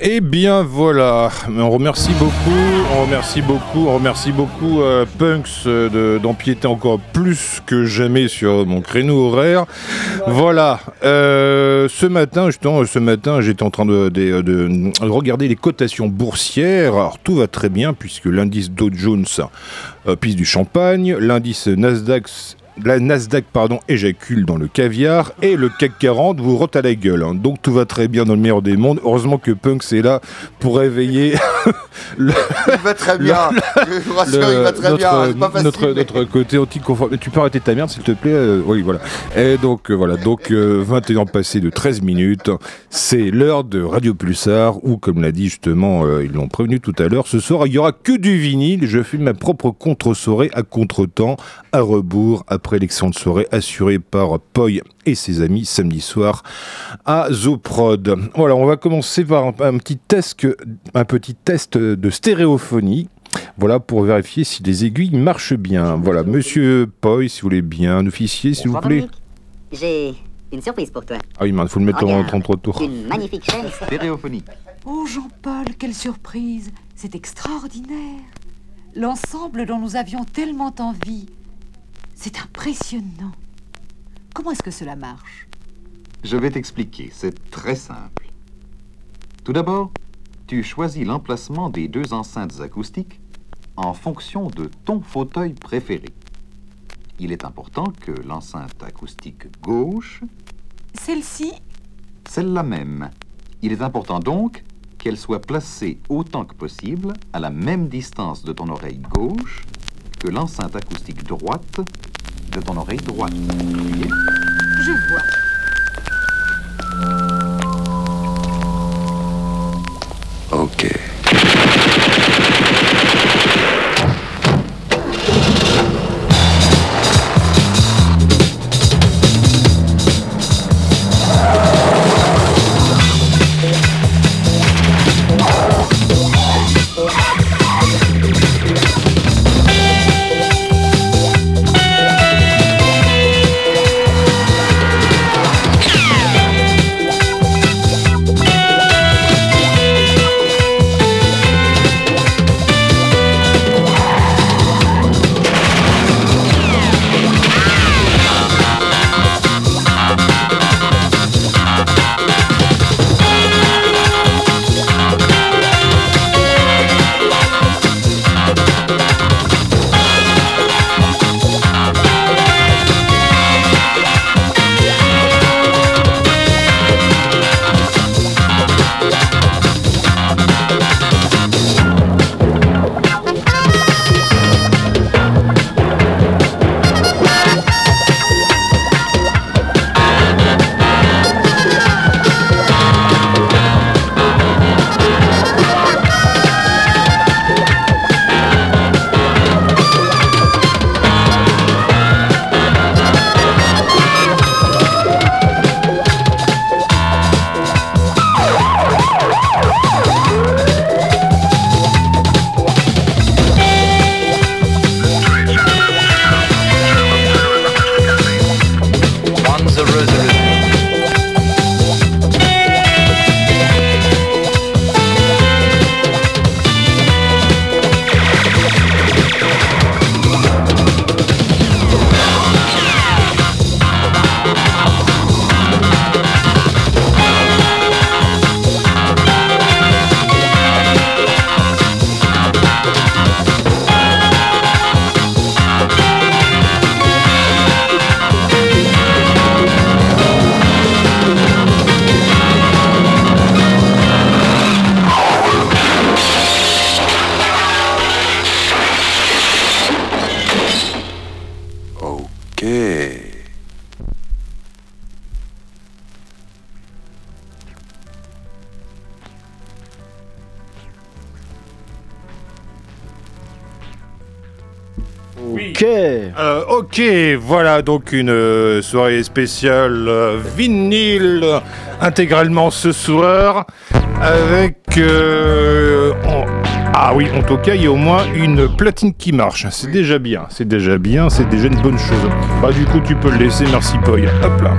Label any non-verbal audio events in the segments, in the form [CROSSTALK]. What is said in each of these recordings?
Eh bien voilà, on remercie beaucoup, on remercie beaucoup, on remercie beaucoup euh, Punks euh, d'empiéter encore plus que jamais sur mon créneau horaire. Voilà, euh, ce matin, justement, ce matin, j'étais en train de, de, regarder les cotations boursières. Alors tout va très bien puisque l'indice Dow Jones pisse du champagne, l'indice Nasdaq la Nasdaq pardon, éjacule dans le caviar et le CAC 40 vous rote à la gueule. Hein. Donc tout va très bien dans le meilleur des mondes. Heureusement que Punk c'est là pour réveiller. [LAUGHS] le, il va très bien. Je vous rassure, il va très notre, bien. Pas facile, notre, notre côté anticonformiste. Tu peux arrêter ta merde s'il te plaît euh, Oui, voilà. Et donc euh, voilà. Donc 21 euh, passés de 13 minutes. C'est l'heure de Radio Pulsar ou comme l'a dit justement, ils l'ont prévenu tout à l'heure. Ce soir, il y aura que du vinyle. Je fais ma propre contre-soirée à contre-temps, à rebours, après de soirée assurée par Poi et ses amis samedi soir à Zoprod. Voilà, on va commencer par un, petit test, un petit test de stéréophonie. Voilà, pour vérifier si les aiguilles marchent bien. Voilà, monsieur Poi, si vous voulez bien, officier, s'il vous plaît. J'ai une surprise pour toi. Ah oui, il faut le mettre en 33 tours. Une magnifique chaîne stéréophonie. Oh Jean-Paul, quelle surprise C'est extraordinaire L'ensemble dont nous avions tellement envie c'est impressionnant. Comment est-ce que cela marche? Je vais t'expliquer. C'est très simple. Tout d'abord, tu choisis l'emplacement des deux enceintes acoustiques en fonction de ton fauteuil préféré. Il est important que l'enceinte acoustique gauche... Celle-ci? Celle-là même. Il est important donc qu'elle soit placée autant que possible à la même distance de ton oreille gauche que l'enceinte acoustique droite de ton oreille droite. Je vois. Ok. Voilà donc une euh, soirée spéciale euh, vinyle intégralement ce soir avec euh, ah oui en tout cas il y a au moins une platine qui marche. C'est déjà bien c'est déjà bien c'est déjà une bonne chose. Bah du coup tu peux le laisser merci Poy hop là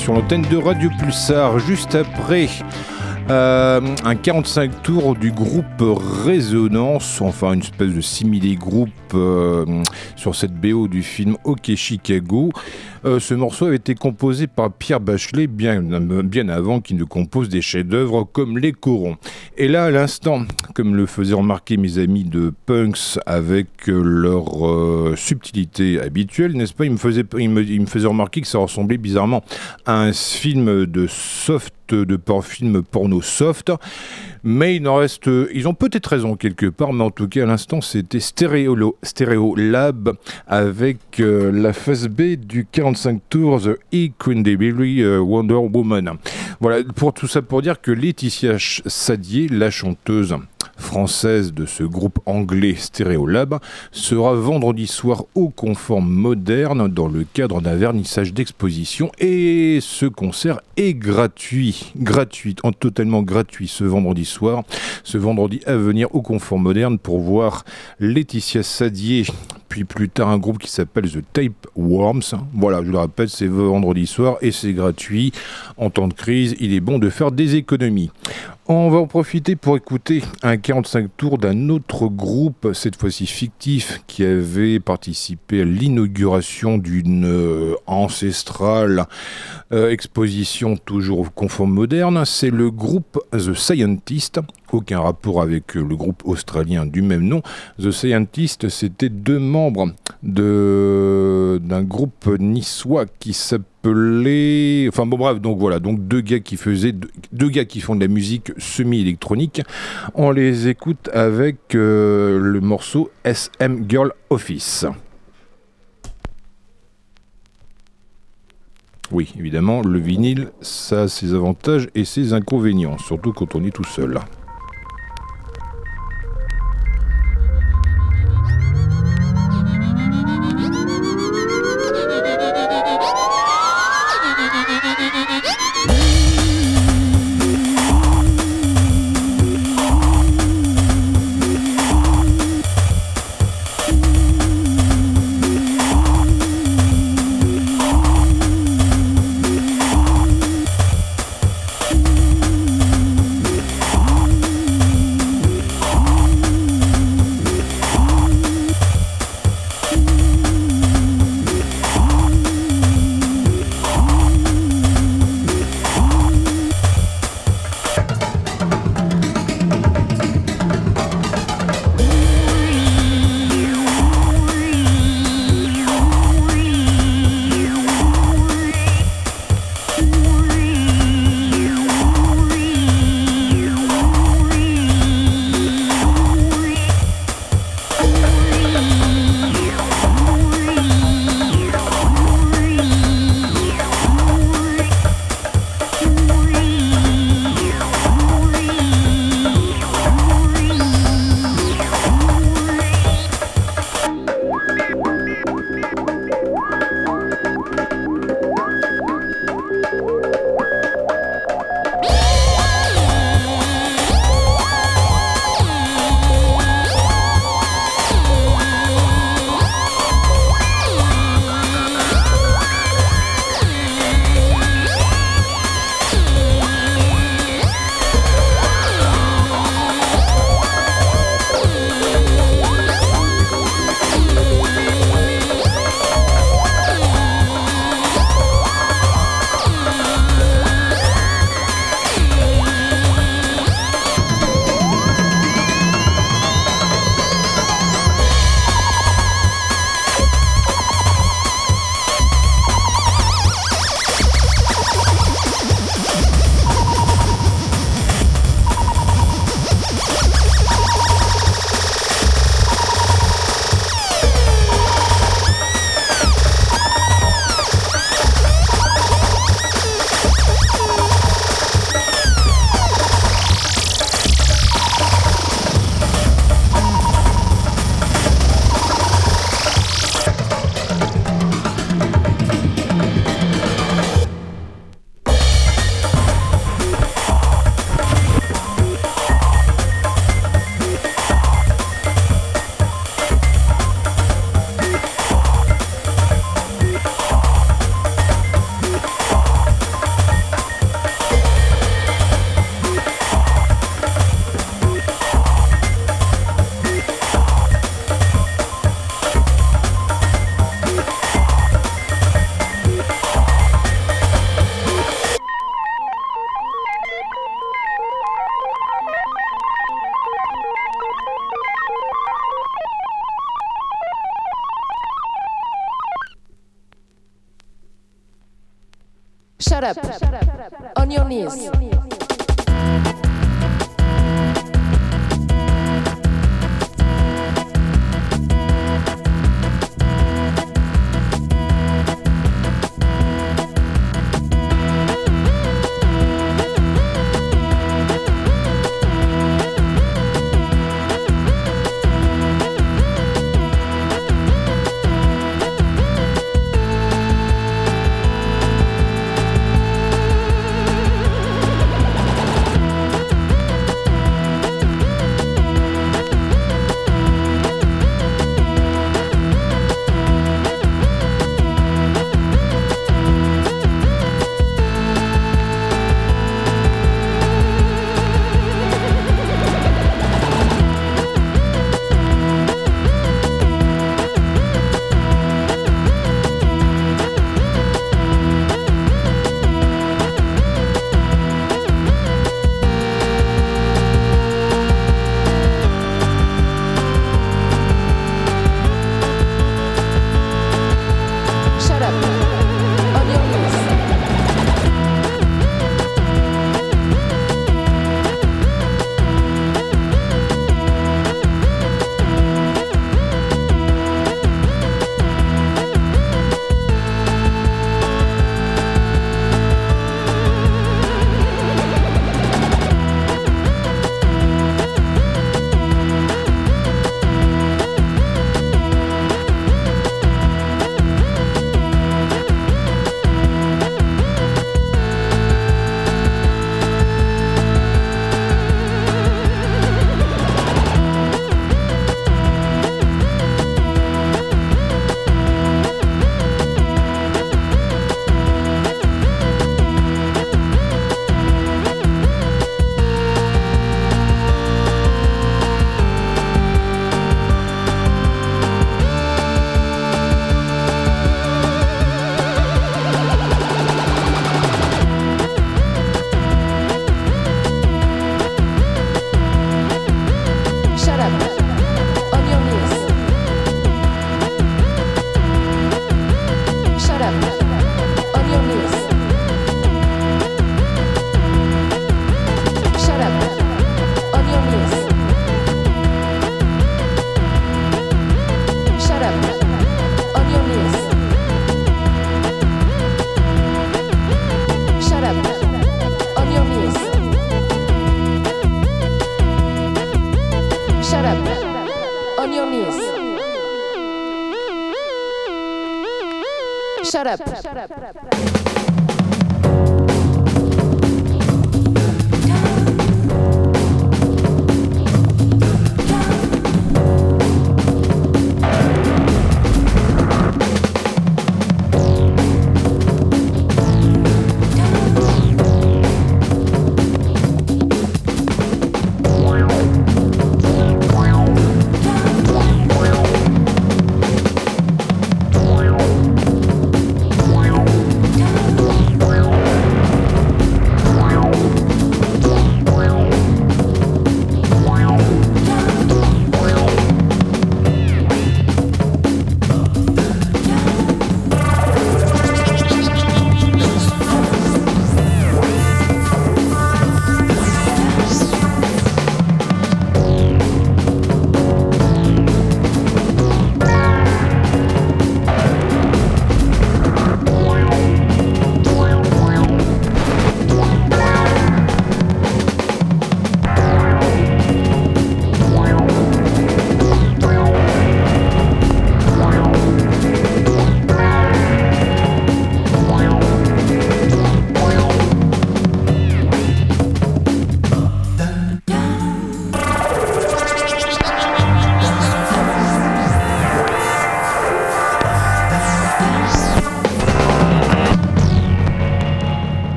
sur l'antenne de Radio Pulsar. Juste après euh, un 45 tours du groupe Résonance, enfin une espèce de similé groupe euh, sur cette BO du film OK Chicago. Euh, ce morceau avait été composé par Pierre Bachelet bien, bien avant qu'il ne compose des chefs-d'œuvre comme Les Corons. Et là, à l'instant, comme le faisaient remarquer mes amis de Punks avec leur subtilité habituelle, n'est-ce pas, ils me, faisaient, me, remarquer que ça ressemblait bizarrement à un film de soft de film porno soft. Mais il en reste, ils ont peut-être raison quelque part, mais en tout cas à l'instant c'était Stereo, Stereo Lab avec euh, la phase B du 45 tours The Incredible euh, Wonder Woman. Voilà, pour tout ça pour dire que Laetitia Sadier, la chanteuse française de ce groupe anglais Stereolab sera vendredi soir au Confort Moderne dans le cadre d'un vernissage d'exposition et ce concert est gratuit, gratuit, en totalement gratuit ce vendredi soir, ce vendredi à venir au Confort Moderne pour voir Laetitia Sadier puis plus tard un groupe qui s'appelle The Tape Worms. Voilà, je le rappelle, c'est vendredi soir et c'est gratuit. En temps de crise, il est bon de faire des économies. On va en profiter pour écouter un 45 tours d'un autre groupe, cette fois-ci fictif, qui avait participé à l'inauguration d'une euh, ancestrale euh, exposition toujours conforme moderne. C'est le groupe The Scientist, aucun rapport avec le groupe australien du même nom. The Scientist, c'était deux membres d'un groupe niçois qui s'appelle enfin bon bref donc voilà donc deux gars qui faisaient gars qui font de la musique semi-électronique. On les écoute avec euh, le morceau SM Girl Office. Oui évidemment le vinyle ça a ses avantages et ses inconvénients surtout quand on est tout seul shut up. Shut up.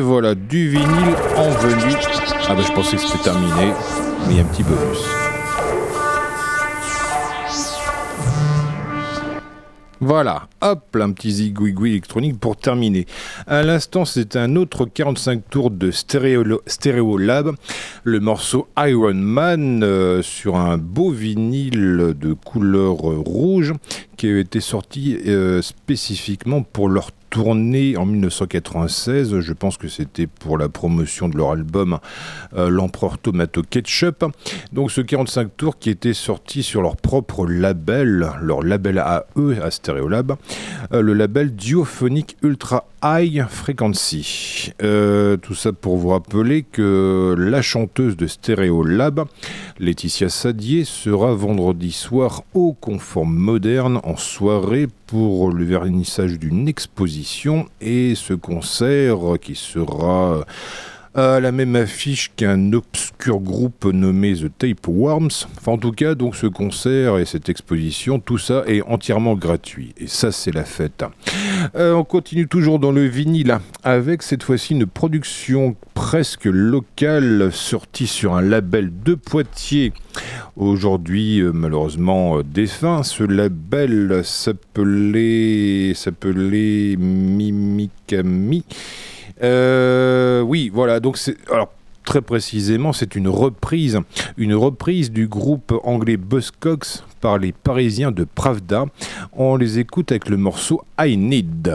Voilà, du vinyle en venu. Ah bah je pensais que c'était terminé, mais un petit bonus. Voilà, hop, un petit zigouigoui électronique pour terminer. À l'instant, c'est un autre 45 tours de Stereo, Lab, le morceau Iron Man euh, sur un beau vinyle de couleur rouge qui a été sorti euh, spécifiquement pour leur tournée en 1996. Je pense que c'était pour la promotion de leur album euh, L'Empereur Tomato Ketchup. Donc ce 45 tours qui était sorti sur leur propre label, leur label à eux, à Stereolab, euh, le label Diophonic Ultra High Frequency. Euh, tout ça pour vous rappeler que la chanteuse de Stereolab, Laetitia Sadier, sera vendredi soir au Conforme Moderne en soirée pour le vernissage d'une exposition et ce concert qui sera à la même affiche qu'un obscur groupe nommé The Tapeworms. Enfin, en tout cas, donc ce concert et cette exposition, tout ça est entièrement gratuit. Et ça, c'est la fête. Euh, on continue toujours dans le vinyle avec cette fois-ci une production presque locale sortie sur un label de Poitiers. Aujourd'hui, euh, malheureusement euh, défunt, ce label s'appelait s'appelait Mimikami. Euh, oui, voilà. Donc c'est alors très précisément, c'est une reprise, une reprise du groupe anglais Buzzcocks par les Parisiens de Pravda. On les écoute avec le morceau I Need.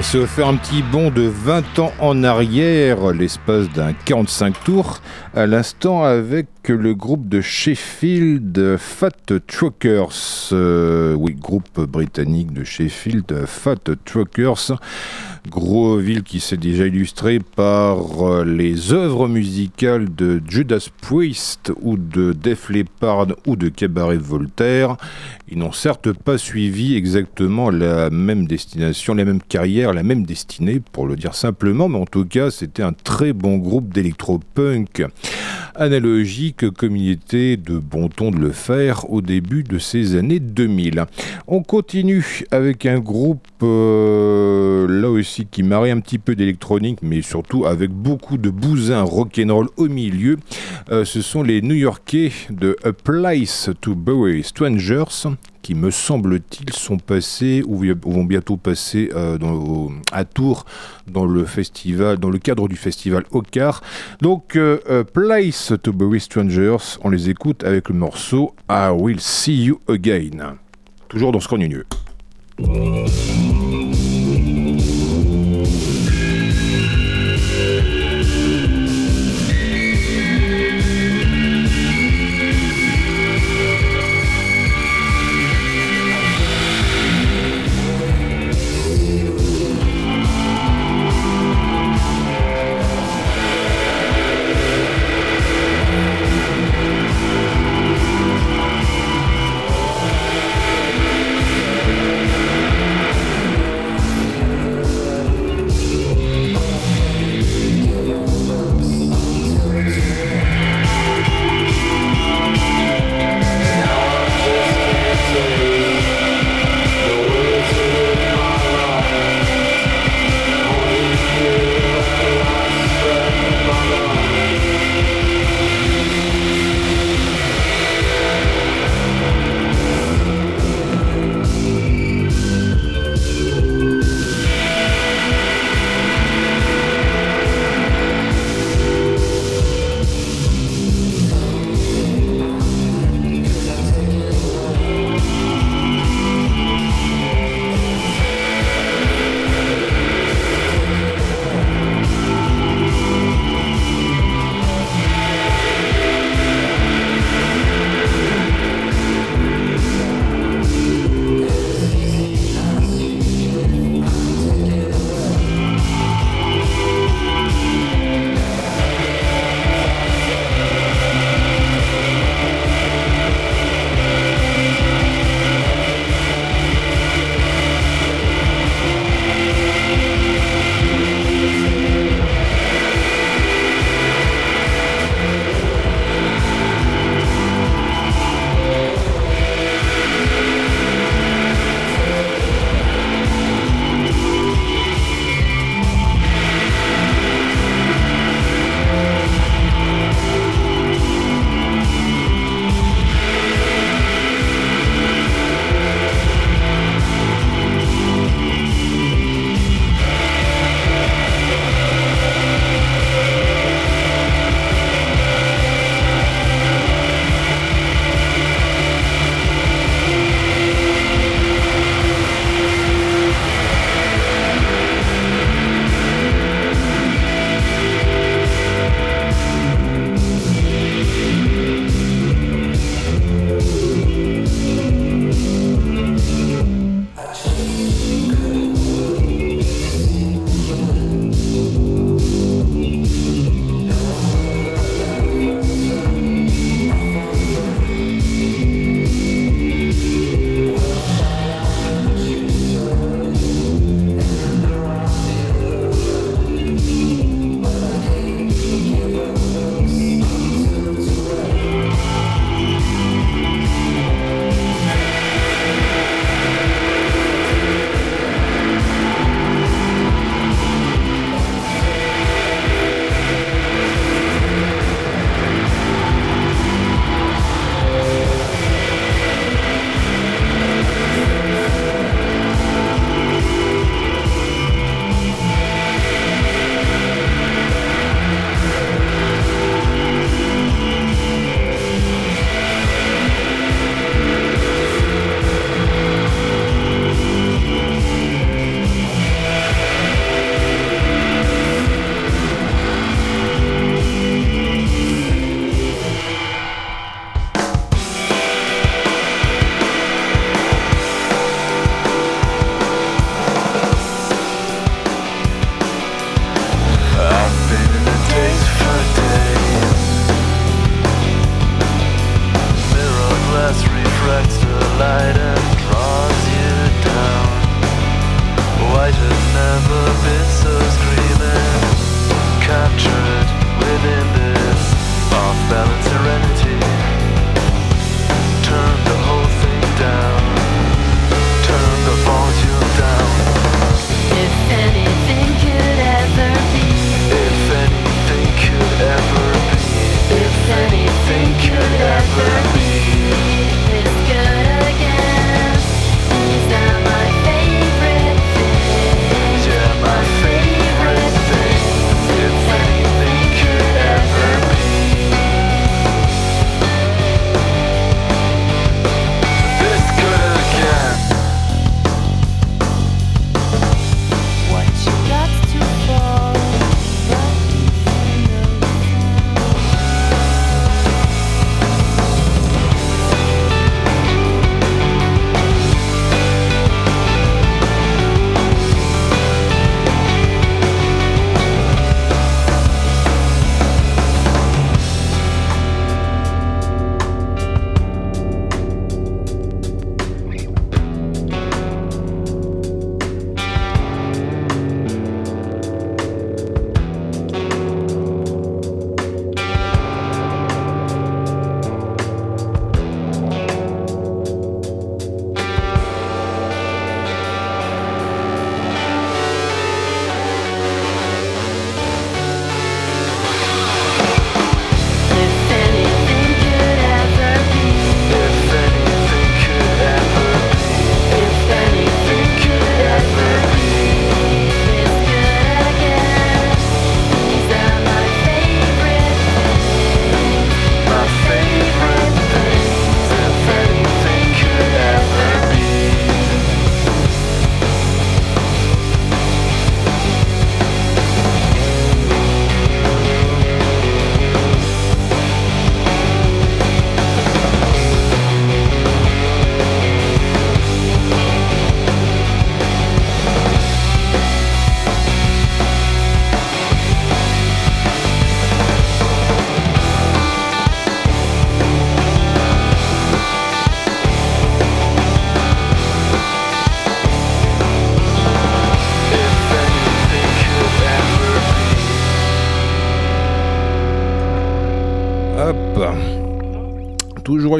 On s'est offert un petit bond de 20 ans en arrière, l'espace d'un 45 tours, à l'instant avec le groupe de Sheffield Fat Truckers. Euh, oui, groupe britannique de Sheffield Fat Truckers. Gros ville qui s'est déjà illustré par euh, les œuvres musicales de Judas Priest ou de Def Leppard ou de Cabaret Voltaire. Ils n'ont certes pas suivi exactement la même destination, la même carrière, la même destinée, pour le dire simplement, mais en tout cas, c'était un très bon groupe d'électropunk. Analogique comme il était de bon ton de le faire au début de ces années 2000. On continue avec un groupe euh, là aussi qui marie un petit peu d'électronique, mais surtout avec beaucoup de bousins rock'n'roll au milieu. Euh, ce sont les New-Yorkais de A Place to Bury Strangers qui me semble-t-il sont passés ou vont bientôt passer euh, à Tours dans le festival, dans le cadre du festival Ocar. Donc euh, Place to Bury Strangers, on les écoute avec le morceau I Will See You Again. Toujours dans ce cornigneux.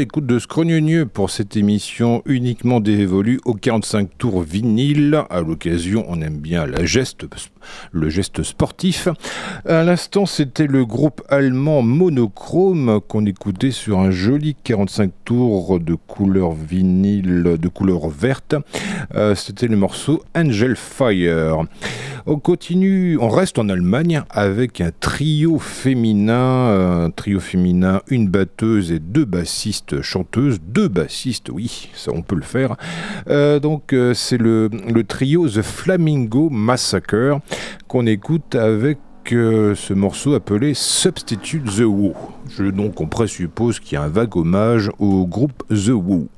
L'écoute de Scrogneux pour cette émission uniquement dévolue au 45 tours vinyle. À l'occasion, on aime bien le geste sportif. À l'instant, c'était le groupe allemand Monochrome qu'on écoutait sur un joli 45 tours de couleur vinyle, de couleur verte. Euh, c'était le morceau Angel Fire. On continue, on reste en Allemagne avec un trio féminin, un trio féminin, une batteuse et deux bassistes chanteuses, deux bassistes, oui, ça on peut le faire. Euh, donc euh, c'est le, trio The Flamingo Massacre qu'on écoute avec euh, ce morceau appelé Substitute The Who. Je, donc on présuppose qu'il y a un vague hommage au groupe The Who.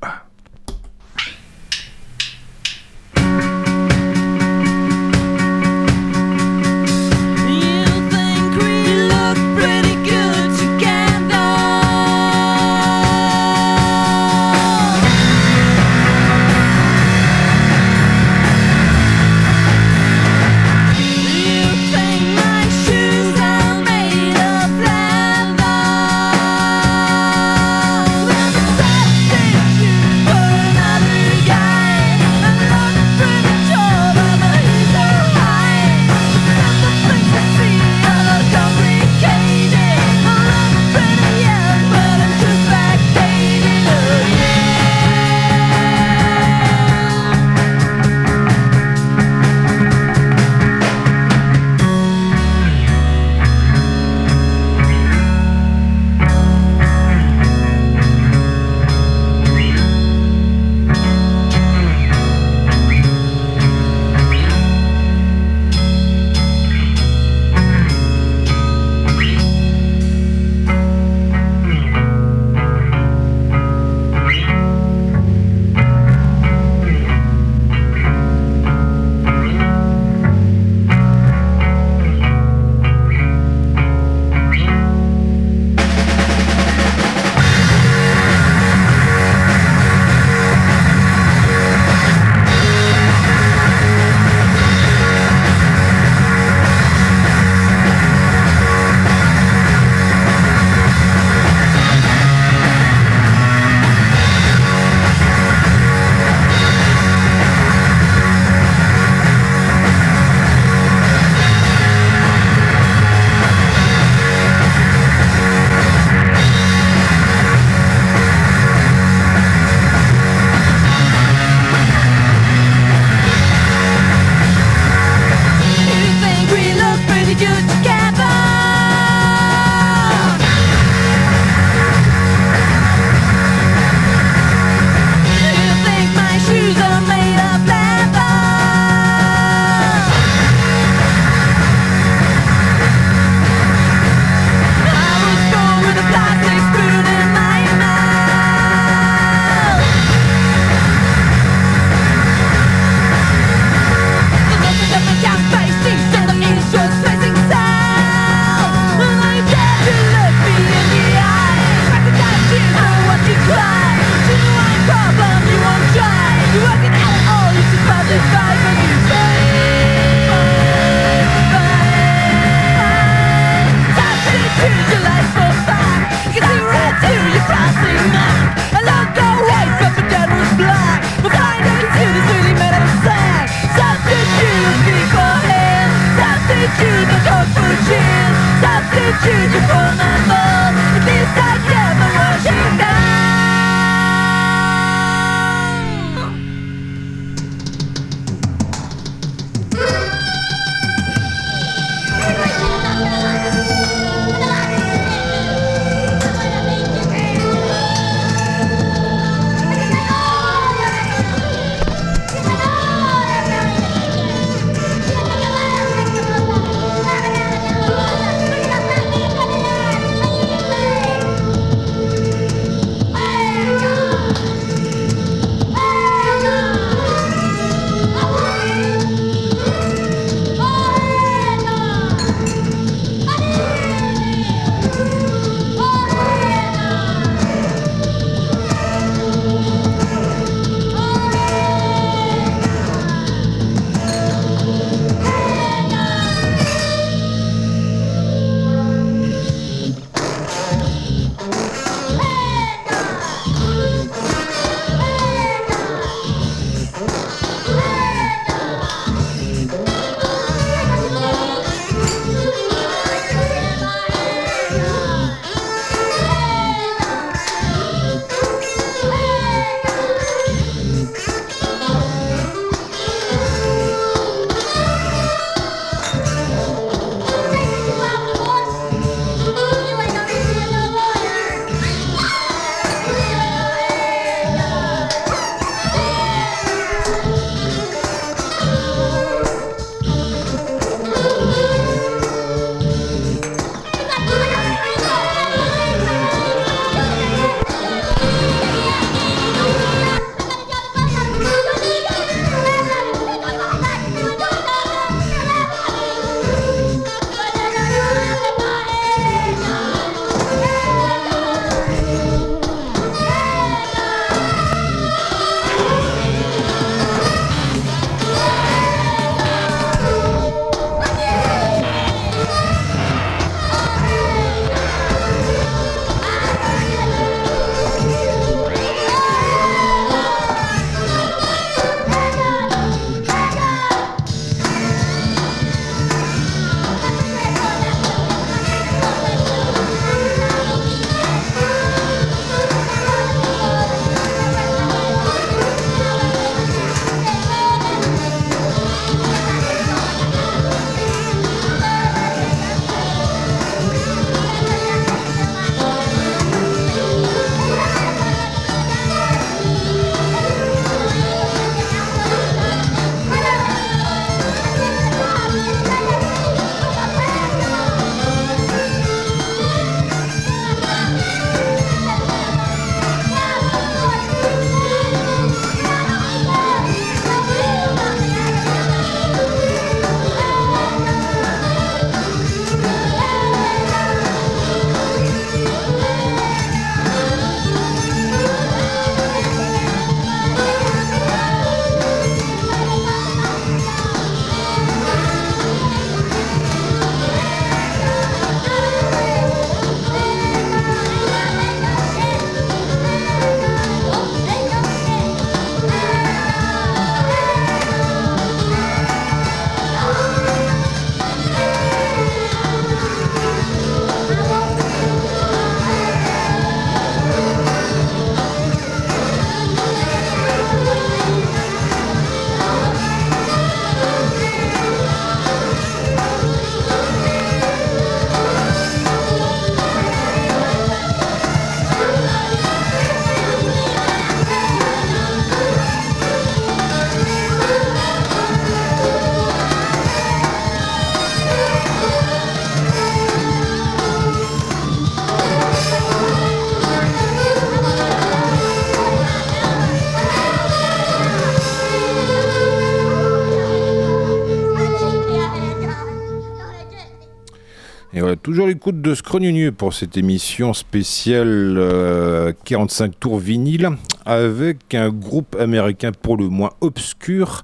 Toujours l'écoute de Scrognonieux pour cette émission spéciale euh, 45 tours vinyle avec un groupe américain pour le moins obscur.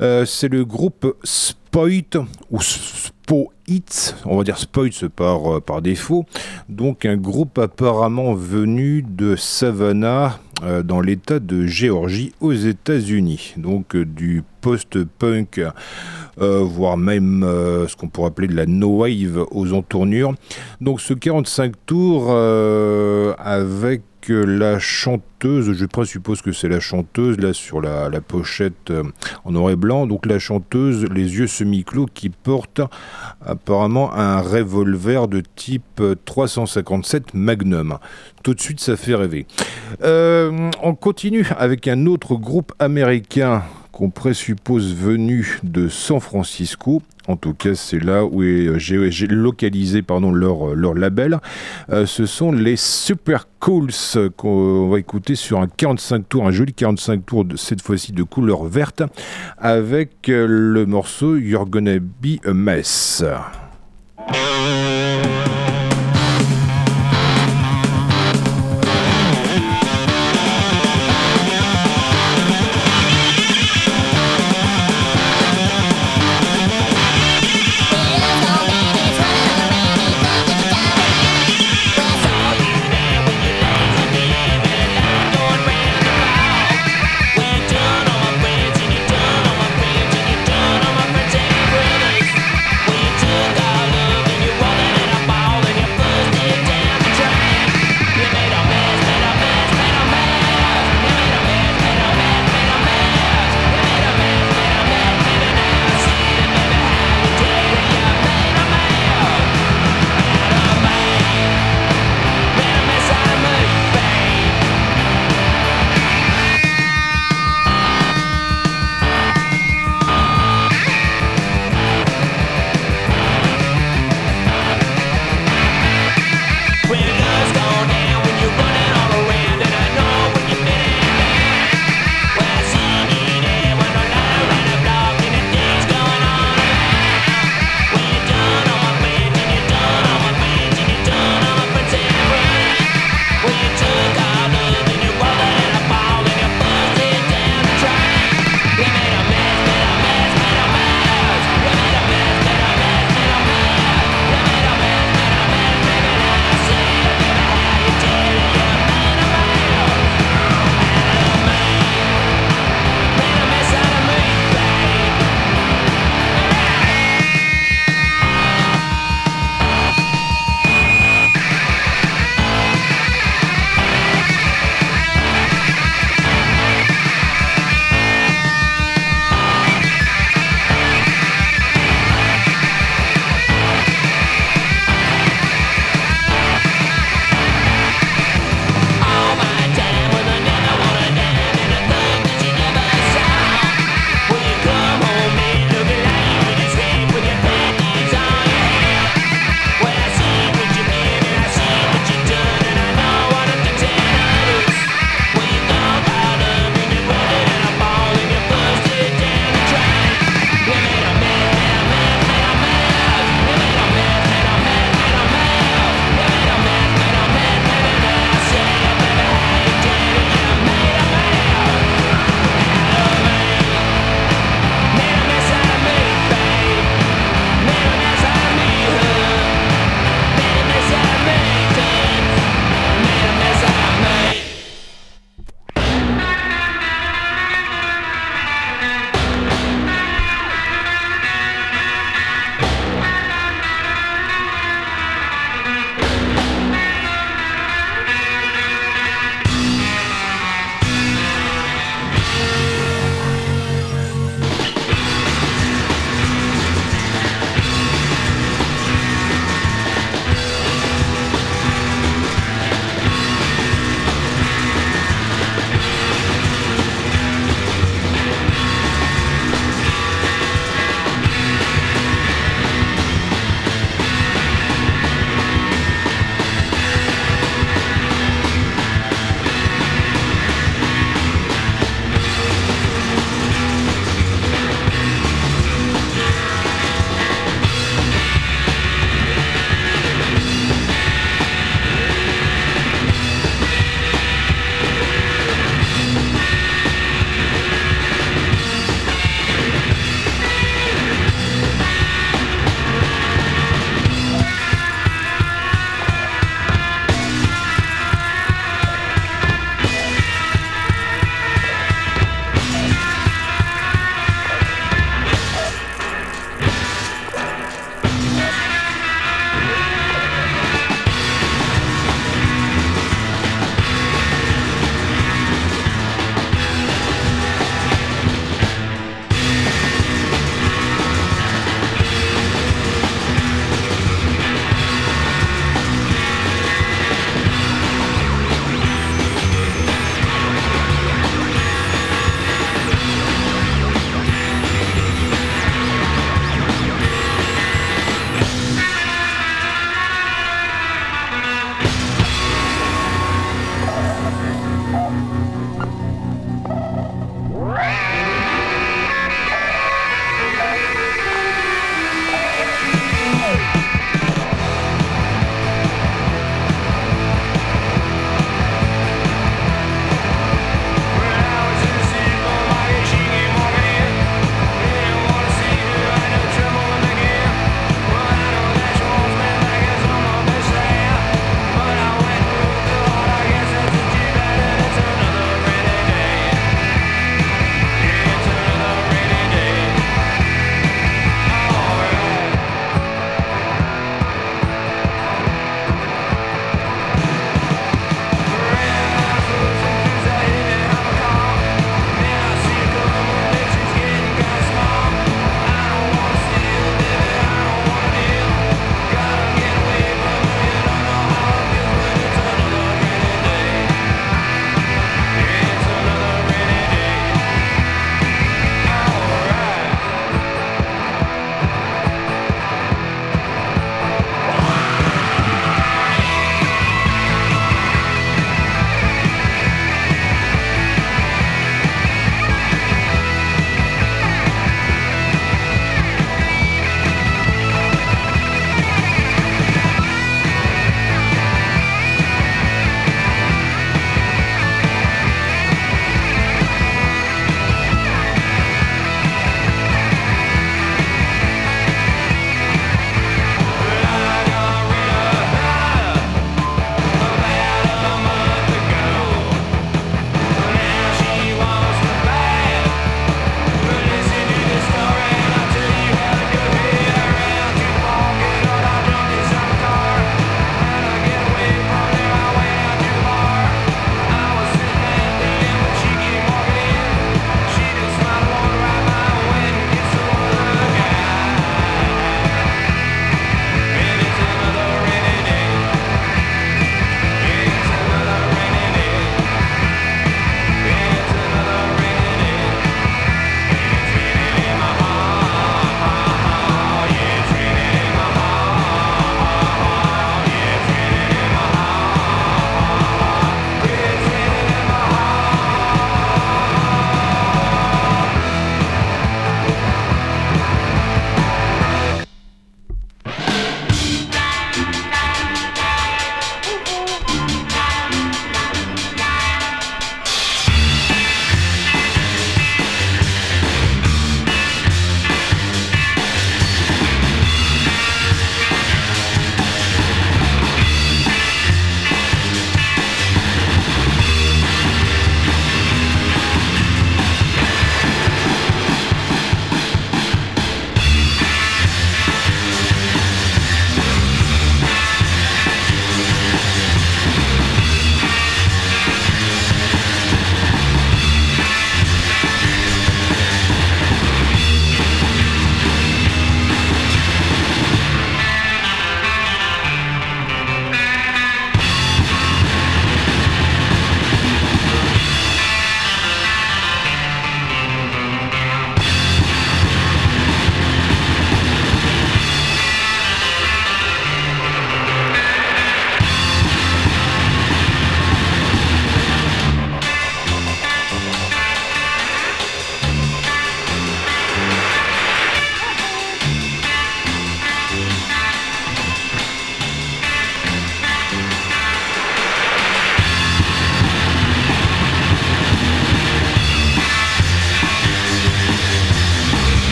Euh, c'est le groupe Spoit ou Spo Hits, on va dire Spoit par, euh, par défaut. Donc un groupe apparemment venu de Savannah euh, dans l'État de Géorgie aux États-Unis. Donc euh, du post-punk, euh, voire même euh, ce qu'on pourrait appeler de la no wave aux entournures. Donc ce 45 tours euh, avec euh, la chanteuse, je présuppose que c'est la chanteuse là sur la, pochette euh, en noir et blanc, donc la chanteuse les yeux semi-clos qui porte apparemment un revolver de type euh, 357 Magnum. Tout de suite ça fait rêver. Euh, on continue avec un autre groupe américain qu'on présuppose venu de San Francisco. En tout cas, c'est là où j'ai j'ai localisé pardon, leur, leur label. Euh, ce sont les Super Cools euh, qu'on va écouter sur un 45 tours, un joli 45 tours, de, cette fois-ci de couleur verte, avec euh, le morceau You're Gonna Be a Mess.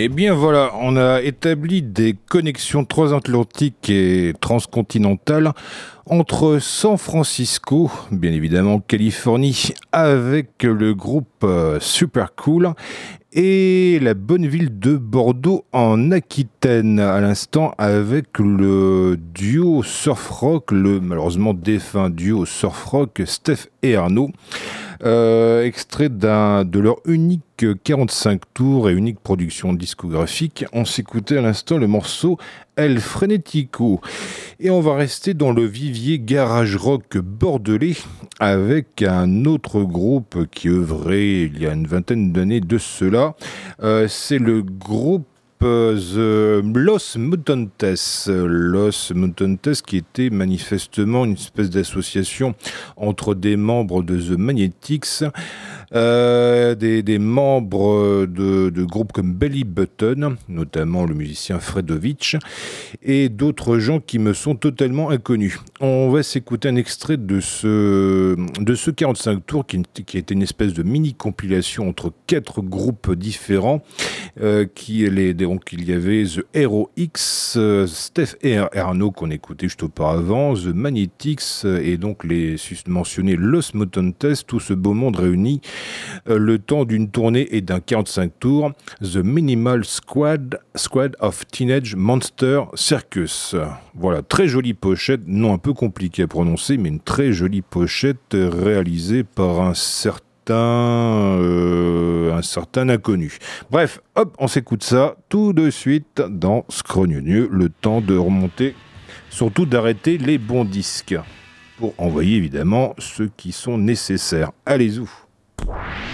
Eh bien voilà, on a établi des connexions transatlantiques et transcontinentales entre San Francisco, bien évidemment Californie, avec le groupe euh, Super Cool et la bonne ville de Bordeaux en Aquitaine à l'instant avec le duo surf rock, le malheureusement défunt duo surf rock Steph et Arnaud. Euh, extrait de leur unique 45 tours et unique production discographique. On s'écoutait à l'instant le morceau El Frenetico. Et on va rester dans le vivier garage rock bordelais avec un autre groupe qui œuvrait il y a une vingtaine d'années de cela. Euh, C'est le groupe The Los Mutantes. Los Mutantes qui était manifestement une espèce d'association entre des membres de The Magnetics, euh, des, membres de, groupes comme Belly Button, notamment le musicien Fredovich, et d'autres gens qui me sont totalement inconnus. On va s'écouter un extrait de ce, de ce 45 tours qui, qui était une espèce de mini compilation entre quatre groupes différents euh, qui les, donc il y avait The Hero X, euh, Steph et Arnaud qu'on écoutait juste auparavant, The Magnetics et donc les mentionnés Los Mutantes, tout ce beau monde réuni le temps d'une tournée et d'un 45 tours, The Minimal Squad, Squad of Teenage Monster Circus. Voilà, très jolie pochette, non un peu compliqué à prononcer, mais une très jolie pochette réalisée par un certain euh, un certain inconnu. Bref, hop, on s'écoute ça tout de suite dans Scrogneux, le temps de remonter, surtout d'arrêter les bons disques pour envoyer évidemment ceux qui sont nécessaires. Allez-y. you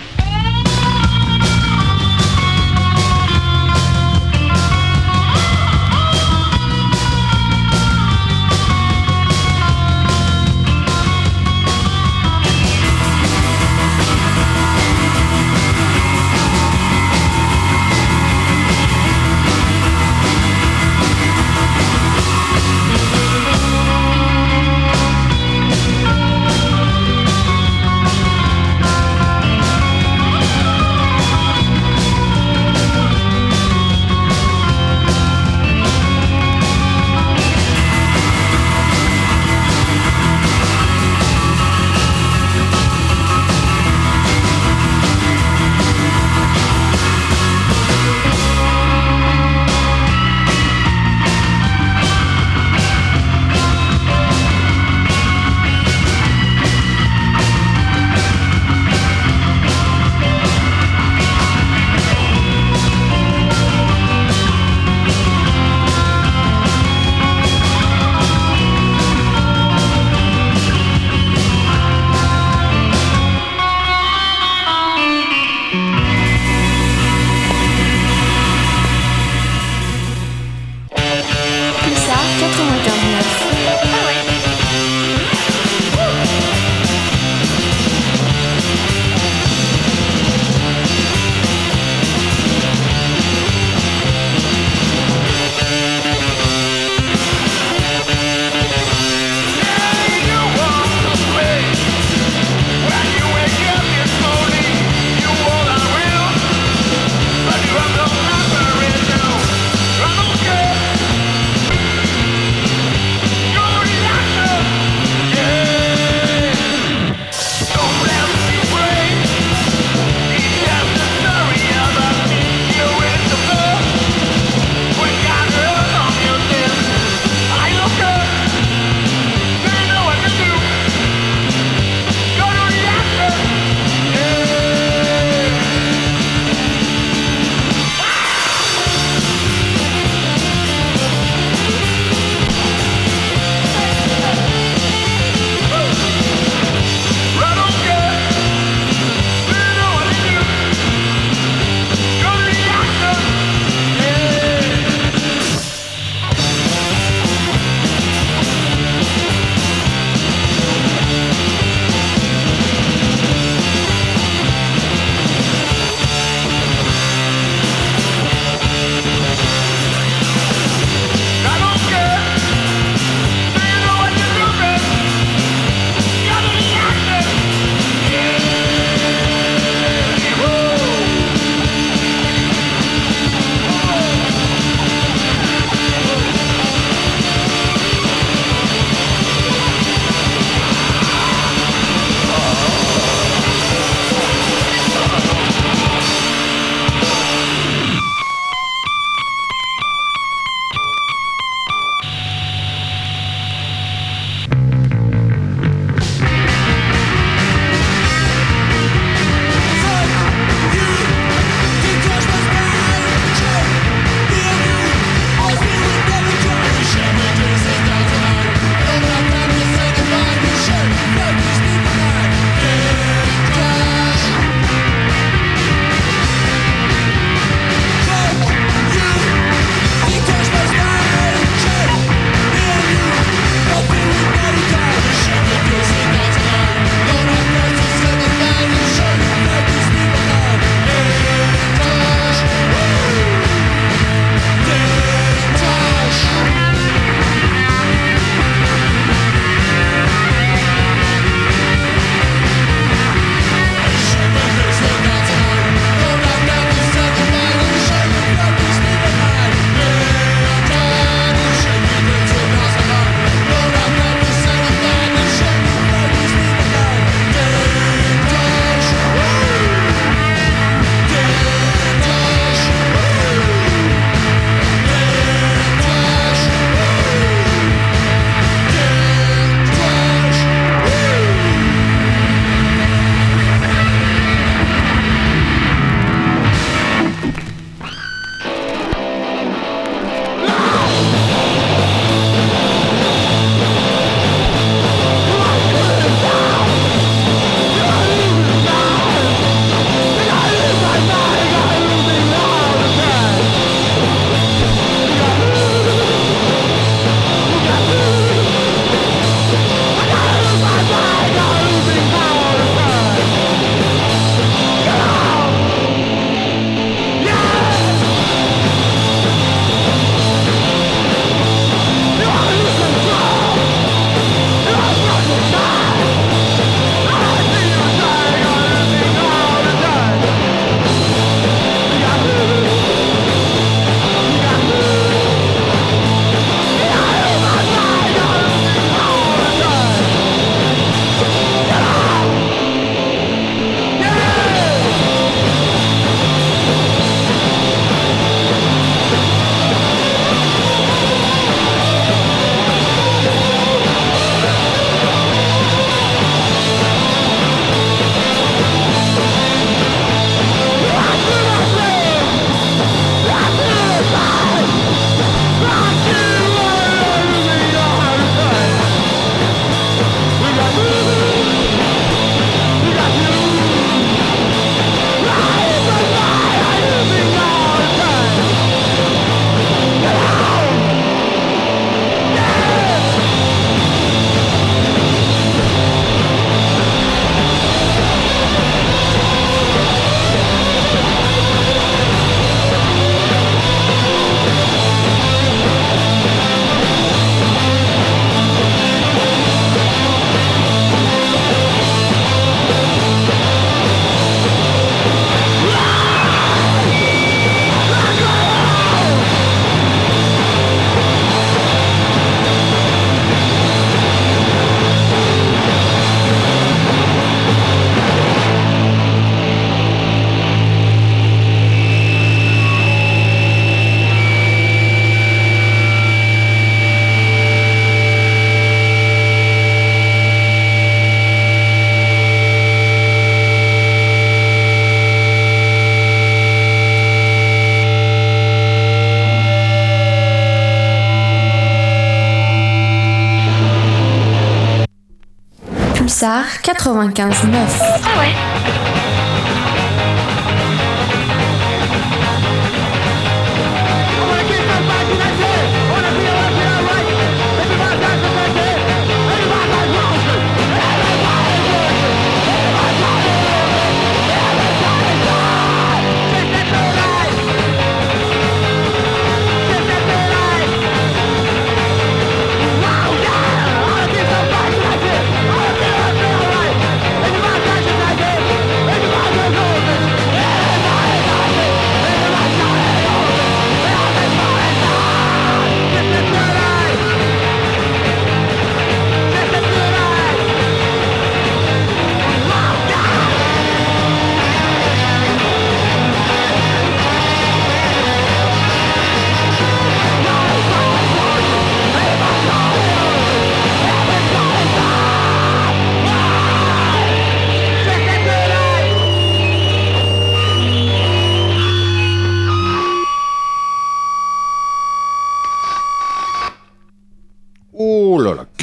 95.9.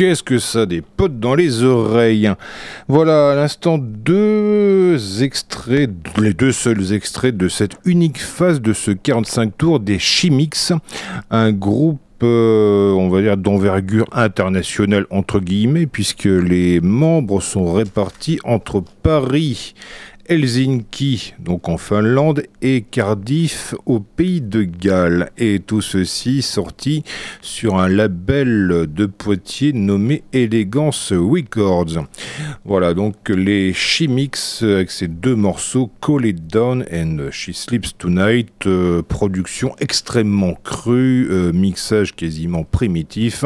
qu'est-ce que ça des potes dans les oreilles. Voilà à l'instant deux extraits, les deux seuls extraits de cette unique phase de ce 45 tours des Chimix, un groupe euh, on va dire d'envergure internationale entre guillemets puisque les membres sont répartis entre Paris Helsinki, donc en Finlande, et Cardiff au pays de Galles. Et tout ceci sorti sur un label de Poitiers nommé Elegance Records. Voilà, donc les Chimix avec ces deux morceaux, Call It Down and She Sleeps Tonight, euh, production extrêmement crue, euh, mixage quasiment primitif.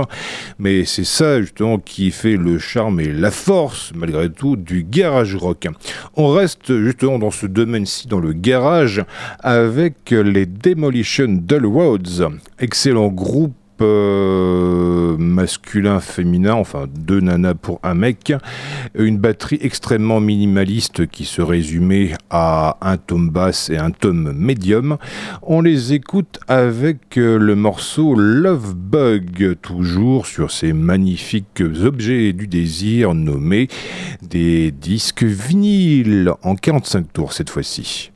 Mais c'est ça justement qui fait le charme et la force, malgré tout, du garage rock. On reste justement dans ce domaine-ci, dans le garage, avec les Demolition Dull Roads, excellent groupe euh, masculin, féminin, enfin deux nanas pour un mec, une batterie extrêmement minimaliste qui se résumait à un tome basse et un tome médium. On les écoute avec euh, le morceau Love Bug, toujours sur ces magnifiques objets du désir nommés des disques vinyles en 45 tours cette fois-ci.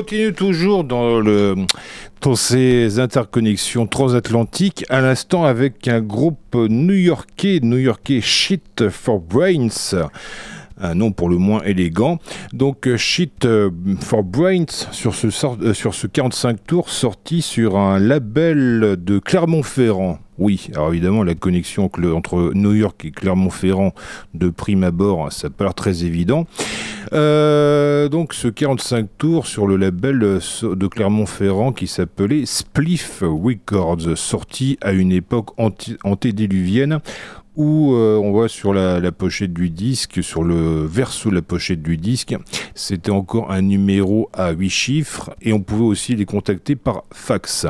Continue toujours dans, ces interconnexions transatlantiques, à l'instant avec un groupe new-yorkais, new-yorkais Shit for Brains un nom pour le moins élégant. Donc euh, Shit euh, for Brains sur ce, euh, sur ce 45 tours sorti sur un label de Clermont-Ferrand. Oui, alors évidemment la connexion entre New York et Clermont-Ferrand de prime abord, ça n'a pas l'air très évident. Euh, donc ce 45 tours sur le label euh, de Clermont-Ferrand qui s'appelait Spliff Records, sorti à une époque antédiluvienne où euh, on voit sur la, la pochette du disque, sur le verso de la pochette du disque, c'était encore un numéro à 8 chiffres et on pouvait aussi les contacter par fax.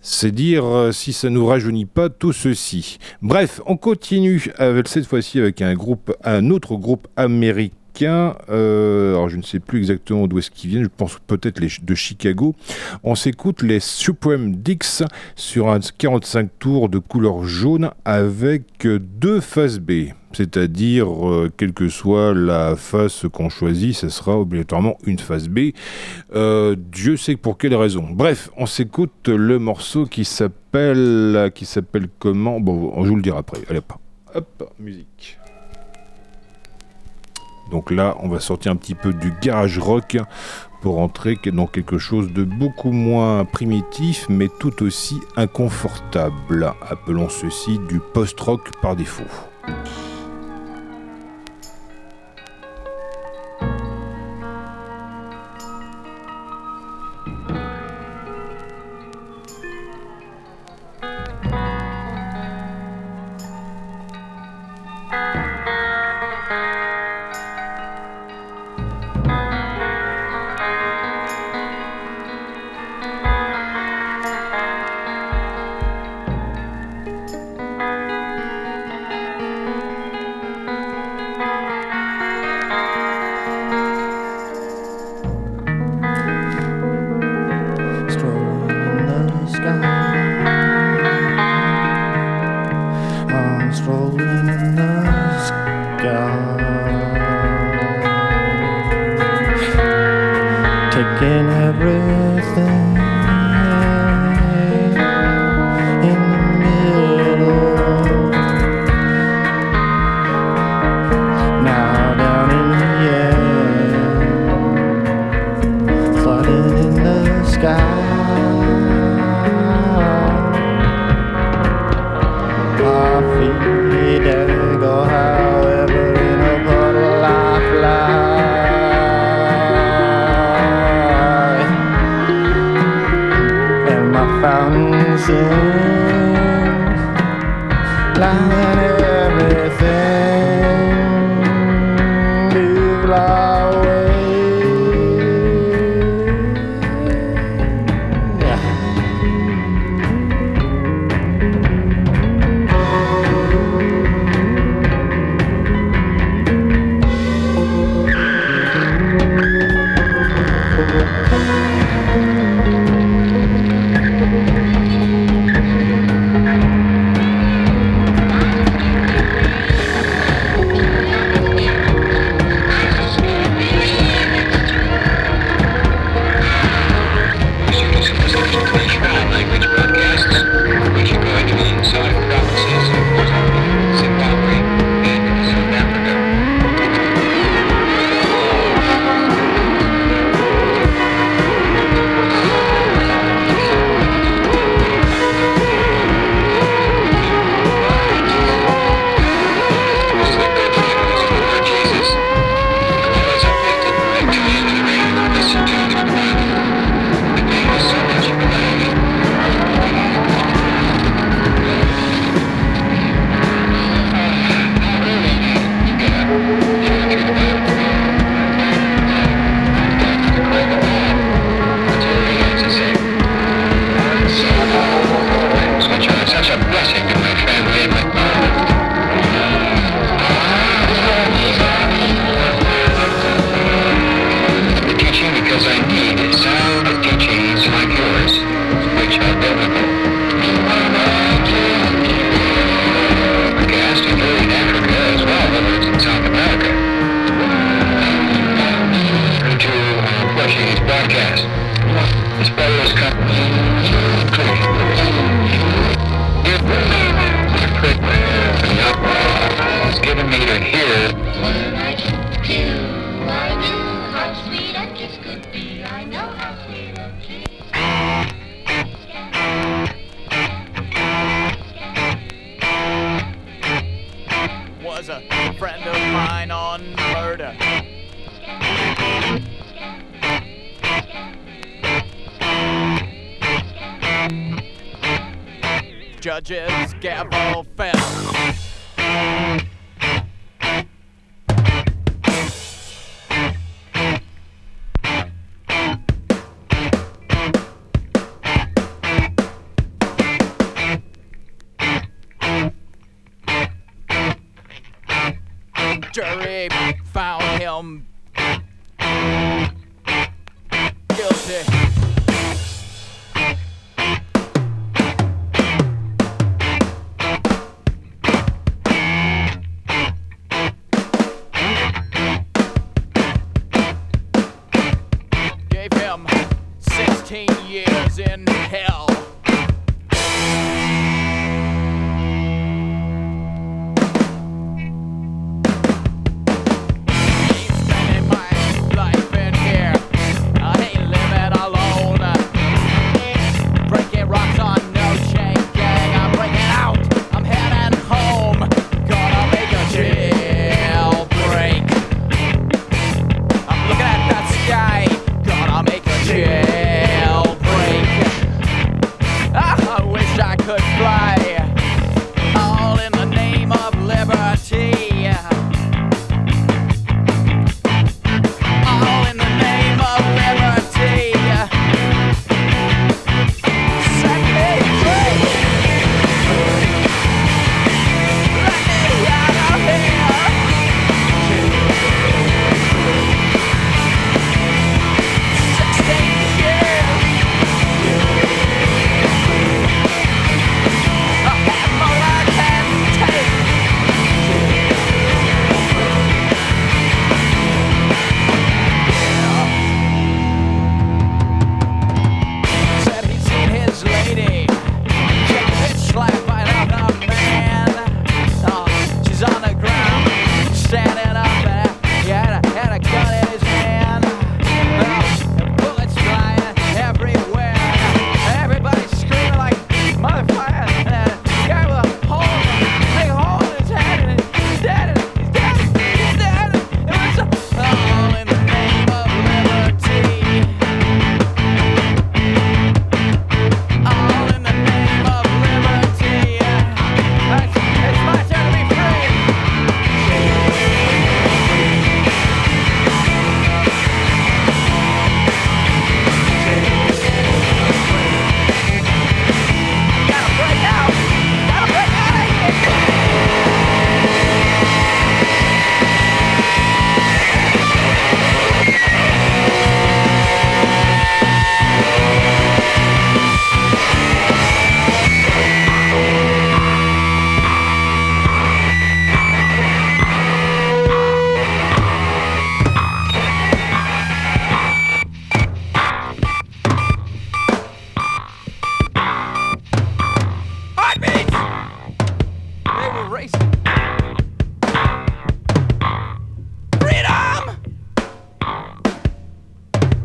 C'est dire euh, si ça nous rajeunit pas tout ceci. Bref, on continue cette fois-ci avec un groupe, un autre groupe américain. Euh, alors je ne sais plus exactement d'où est-ce qu'ils viennent. Je pense peut-être les de Chicago. On s'écoute les Supreme Dicks sur un 45 tours de couleur jaune avec euh, deux faces B. C'est-à-dire, euh, quelle que soit la face qu'on choisit, ce sera obligatoirement une face B. Dieu sait pour quelle raison. Bref, on s'écoute le morceau qui s'appelle qui s'appelle comment? Bon, je vous le dirai après. Allez, hop, hop, musique. Donc là, on va sortir un petit peu du garage rock pour entrer dans quelque chose de beaucoup moins primitif, mais tout aussi inconfortable. Appelons ceci du post-rock par défaut.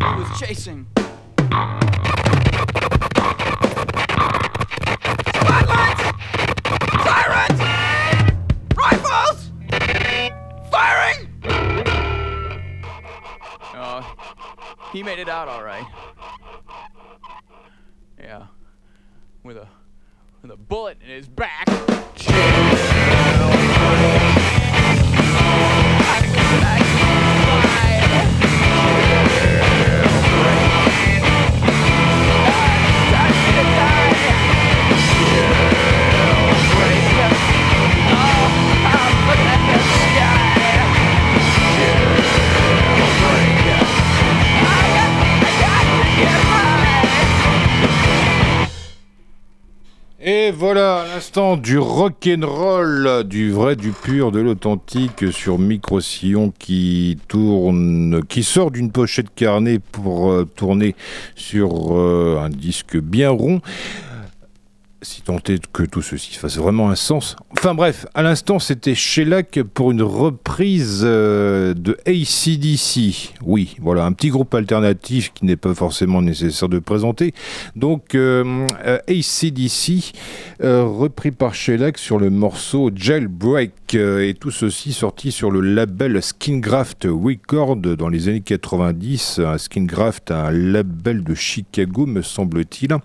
he was chasing. Spotlights! Sirens! Rifles! Firing! Uh, he made it out all right. Yeah, with a with a bullet in his back. du rock'n'roll, du vrai, du pur, de l'authentique sur Micro Sillon qui tourne, qui sort d'une pochette carnet pour euh, tourner sur euh, un disque bien rond. Si tant est que tout ceci fasse vraiment un sens. Enfin bref, à l'instant, c'était Shellac pour une reprise euh, de ACDC. Oui, voilà, un petit groupe alternatif qui n'est pas forcément nécessaire de présenter. Donc, euh, euh, ACDC, euh, repris par Shellac sur le morceau Jailbreak. et tout ceci sorti sur le label Skingraft Record dans les années 90. Un Skingraft, un label de Chicago, me semble-t-il.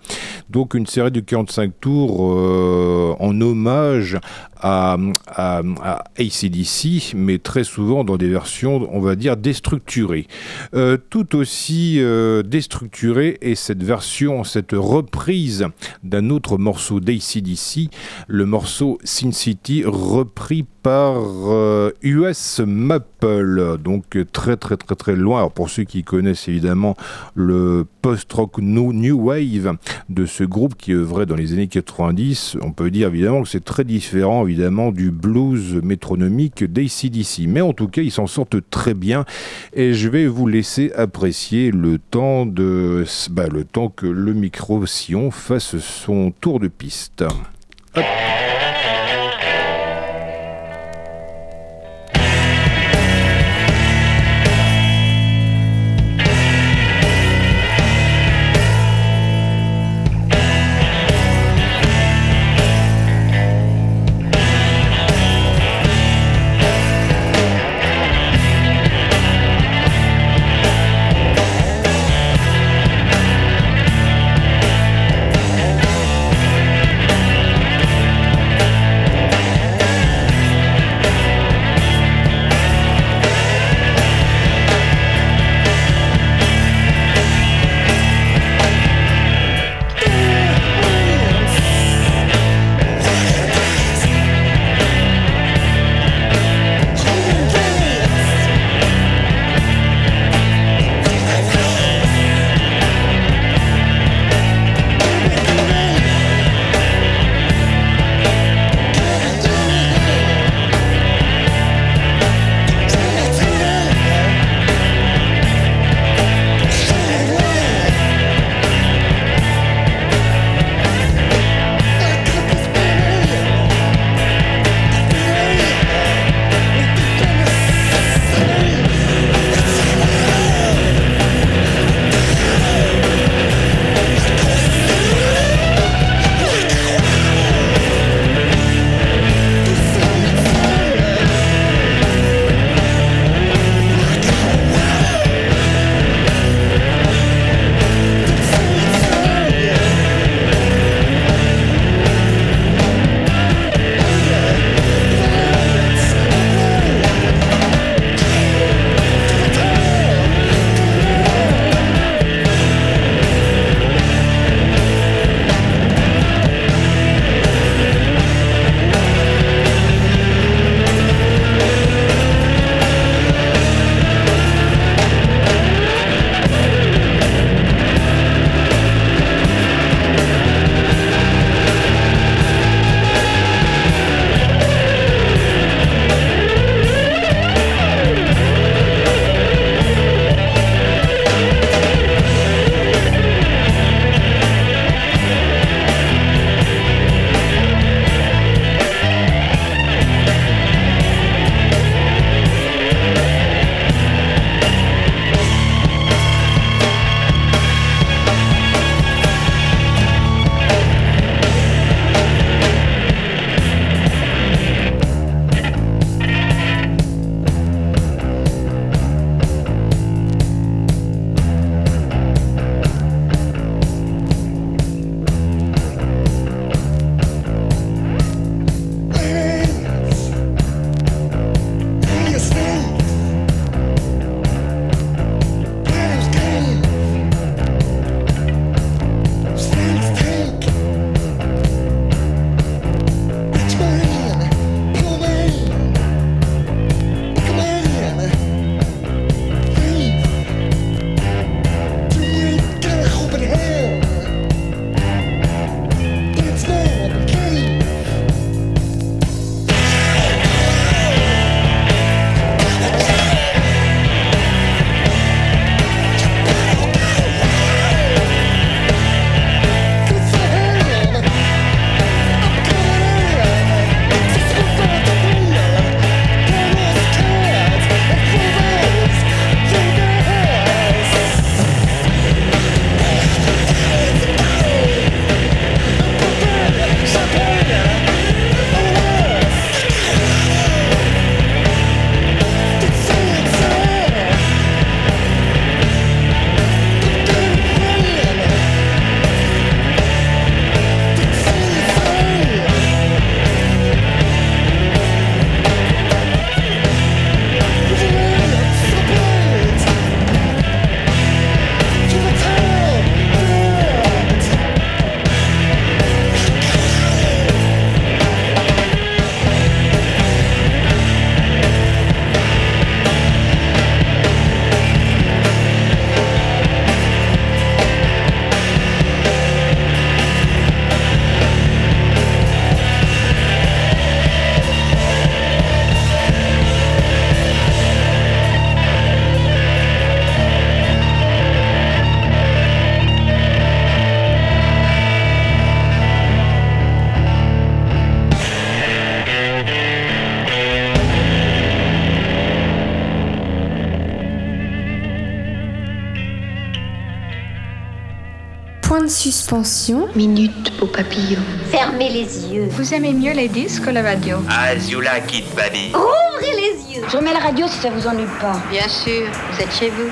Donc une série de 45 tours euh, en hommage à, à, à ACDC, mais très souvent dans des versions, on va dire, déstructurées. Euh, tout aussi euh, déstructurée est cette version, cette reprise d'un autre morceau d'ACDC, le morceau Sin City, repris par euh, US Maple, donc euh, très très très très loin. Alors pour ceux qui connaissent évidemment le post-rock new wave de ce groupe qui œuvrait dans les années 90, on peut dire évidemment que c'est très différent évidemment du blues métronomique d'ACDC. Mais en tout cas, ils s'en sortent très bien et je vais vous laisser apprécier le temps, de, bah, le temps que le micro-sillon fasse son tour de piste. Hop. Suspension. Minute au papillon. Fermez les yeux. Vous aimez mieux les disques que la radio Azula Kid Buddy. Ouvrez les yeux. Je remets la radio si ça vous ennuie pas. Bien sûr, vous êtes chez vous.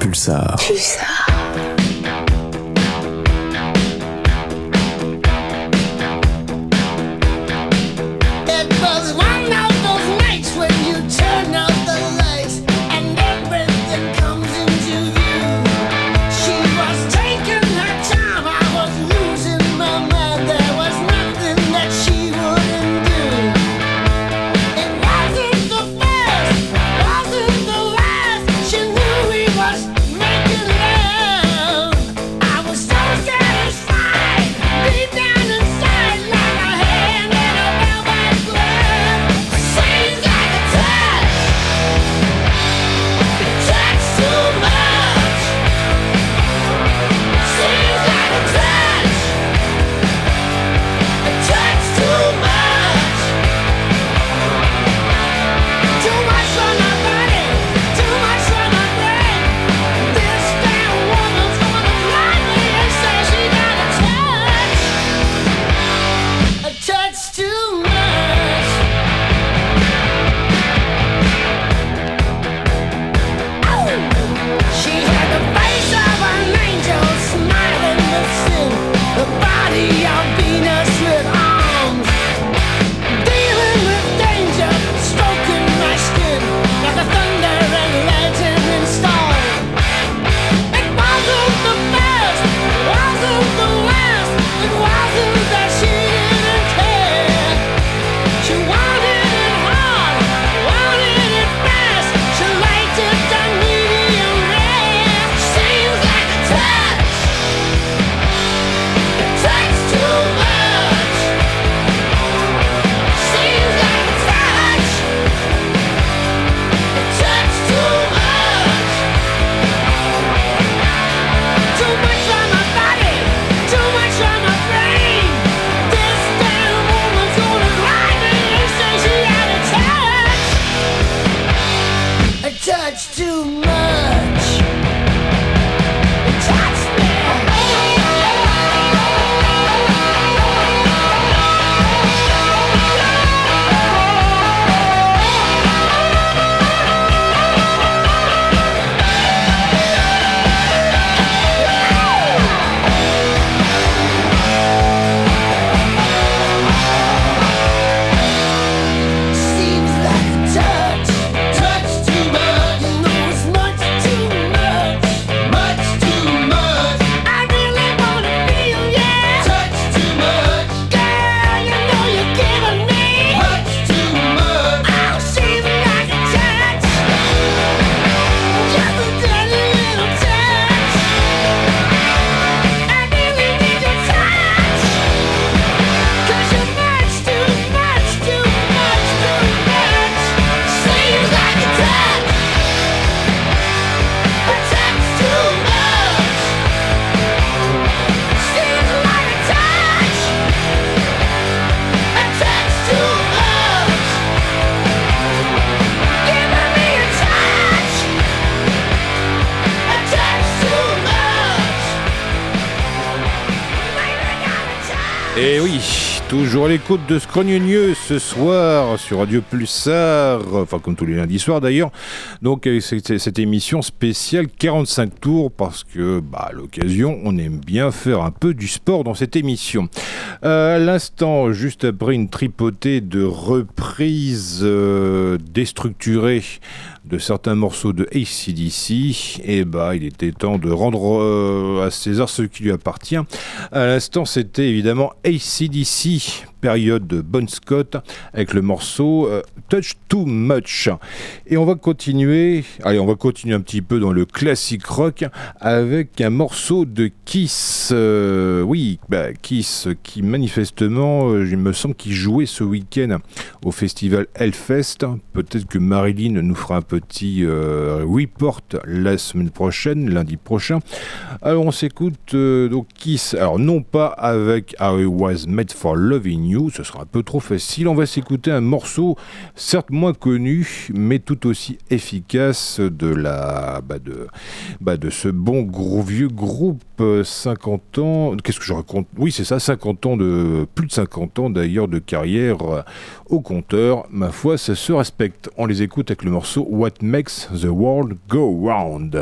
Pulsar. Pulsar. Les côtes de Scrogneux ce soir sur Radio Pulsar, enfin comme tous les lundis soirs d'ailleurs. Donc cette, cette émission spéciale 45 tours parce que bah, à l'occasion on aime bien faire un peu du sport dans cette émission. Euh, à l'instant, juste après une tripotée de reprises euh, déstructurées de certains morceaux de ACDC, et bah il était temps de rendre euh, à César ce qui lui appartient. À l'instant, c'était évidemment ACDC, période de Bon Scott, avec le morceau euh, Touch Too Much. Et on va continuer, allez, on va continuer un petit peu dans le classique rock avec un morceau de Kiss. Euh, oui, bah, Kiss qui manifestement, il me semble qu'il jouait ce week-end au festival Hellfest. Peut-être que Marilyn nous fera un petit euh, report la semaine prochaine, lundi prochain. Alors on s'écoute euh, donc Kiss, alors non pas avec I Was Made for Loving You, ce sera un peu trop facile, on va s'écouter un morceau certes moins connu, mais tout aussi efficace de la bah de, bah, de ce bon gros vieux groupe euh, 50 ans. Qu'est-ce que je raconte? Oui, c'est ça, 50 ans de plus de 50 ans d'ailleurs de carrière au compteur. Ma foi, ça se respecte. On les écoute avec le morceau what makes the world go round.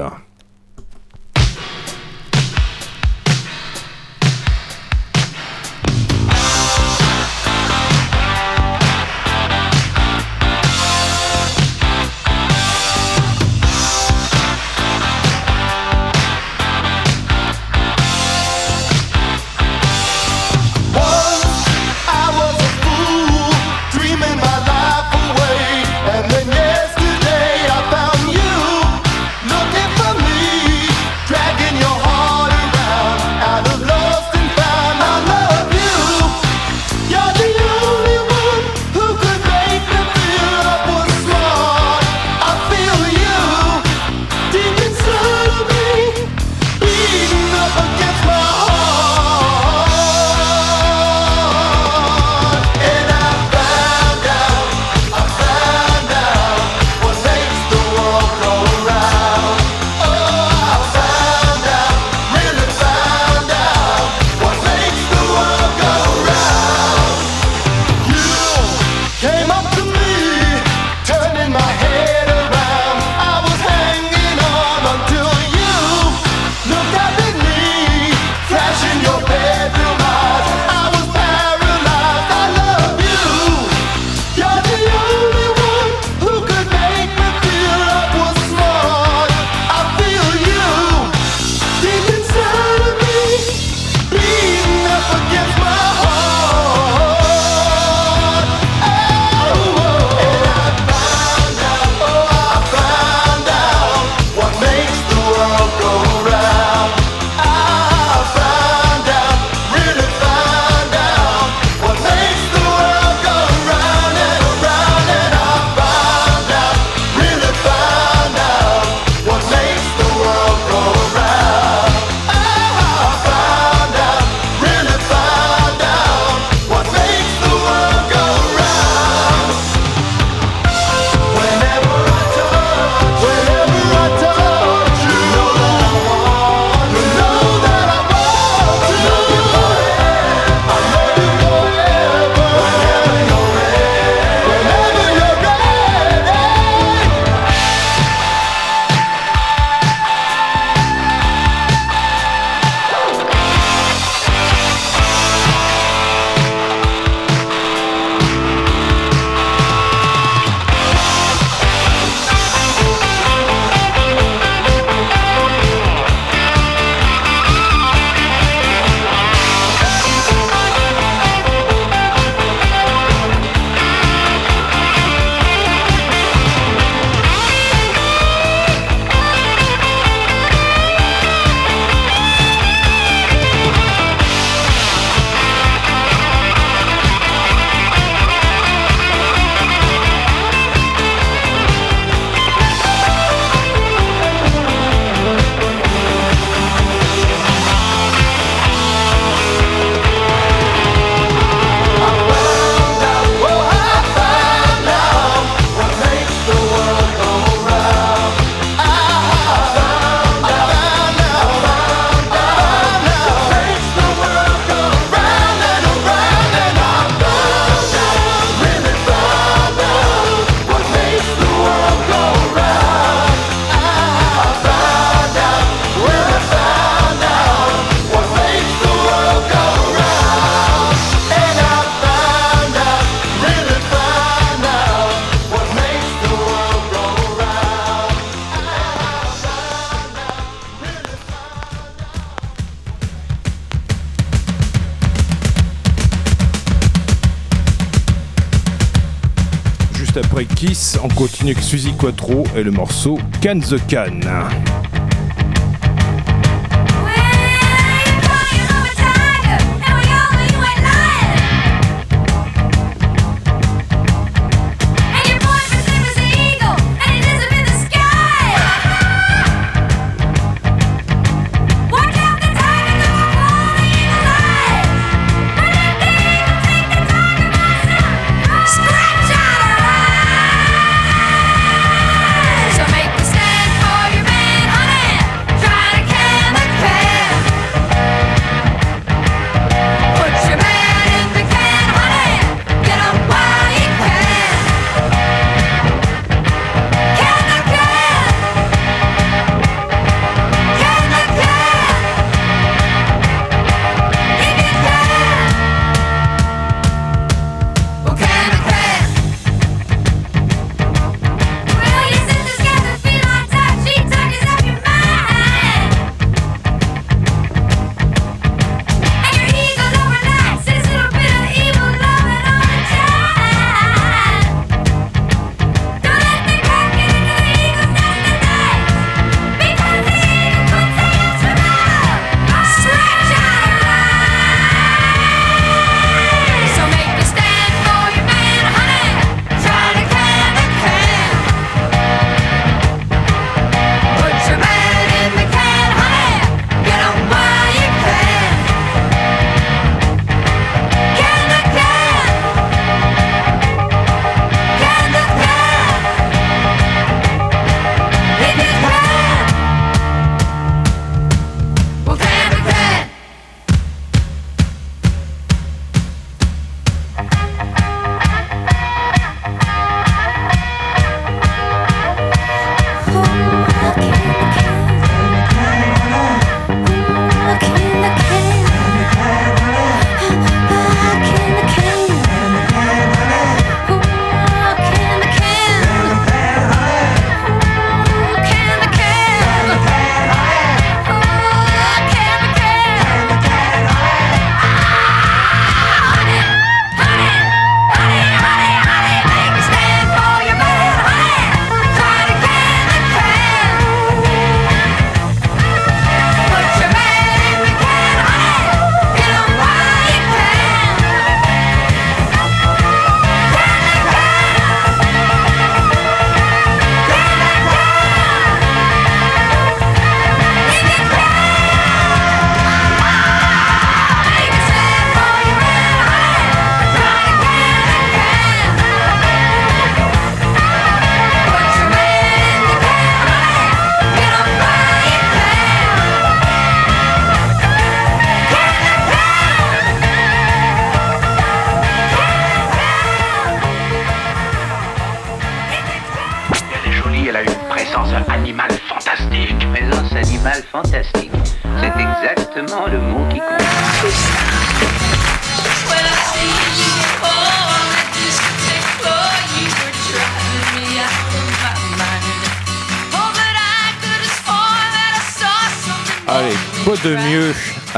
avec Suzy Quattro et le morceau Can the Can.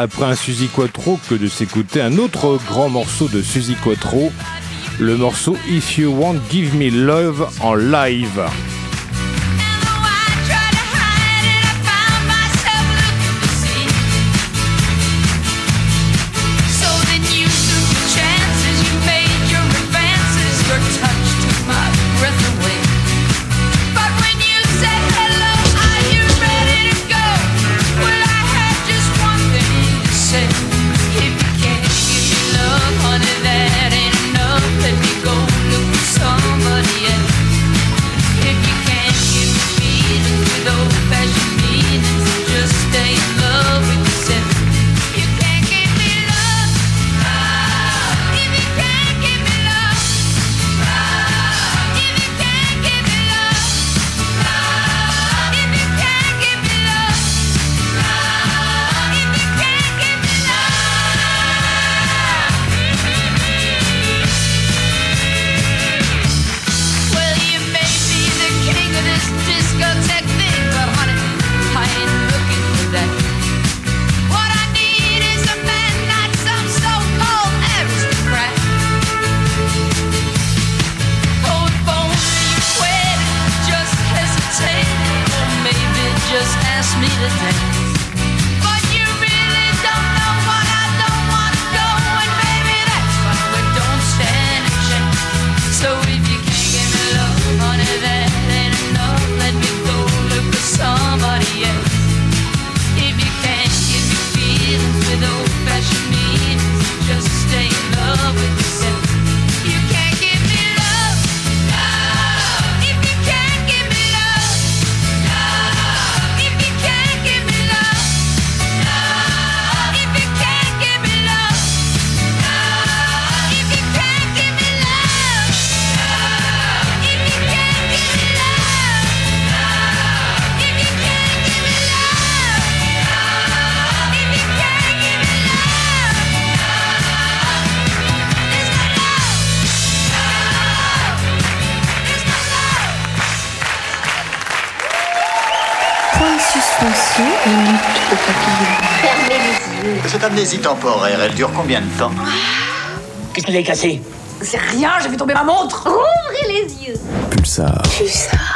après un Suzy Quattro que de s'écouter un autre grand morceau de Suzy Quattro, le morceau If You Want Give Me Love en live. anesthésie temporaire, elle dure combien de temps ah. Qu'est-ce qu'il est cassé? C'est rien, j'ai vu tomber ma montre. Ouvrez les yeux. Pulsar. Pulsar.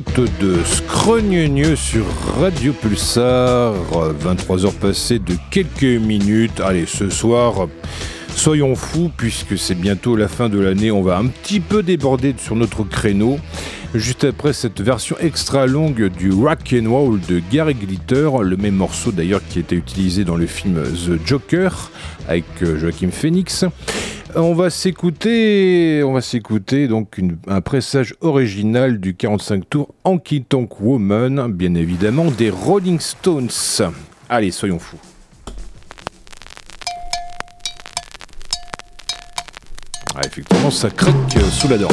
De Scrogneux sur Radio Pulsar. 23 heures passées de quelques minutes. Allez, ce soir, soyons fous puisque c'est bientôt la fin de l'année. On va un petit peu déborder sur notre créneau. Juste après cette version extra longue du Rock and Roll de Gary Glitter, le même morceau d'ailleurs qui était utilisé dans le film The Joker avec euh, Joachim Phoenix. On va s'écouter, on va s'écouter donc un pressage original du 45 tours Anki Tonk Woman, bien évidemment des Rolling Stones. Allez, soyons fous. Ah, effectivement, ça craque euh, sous la dent.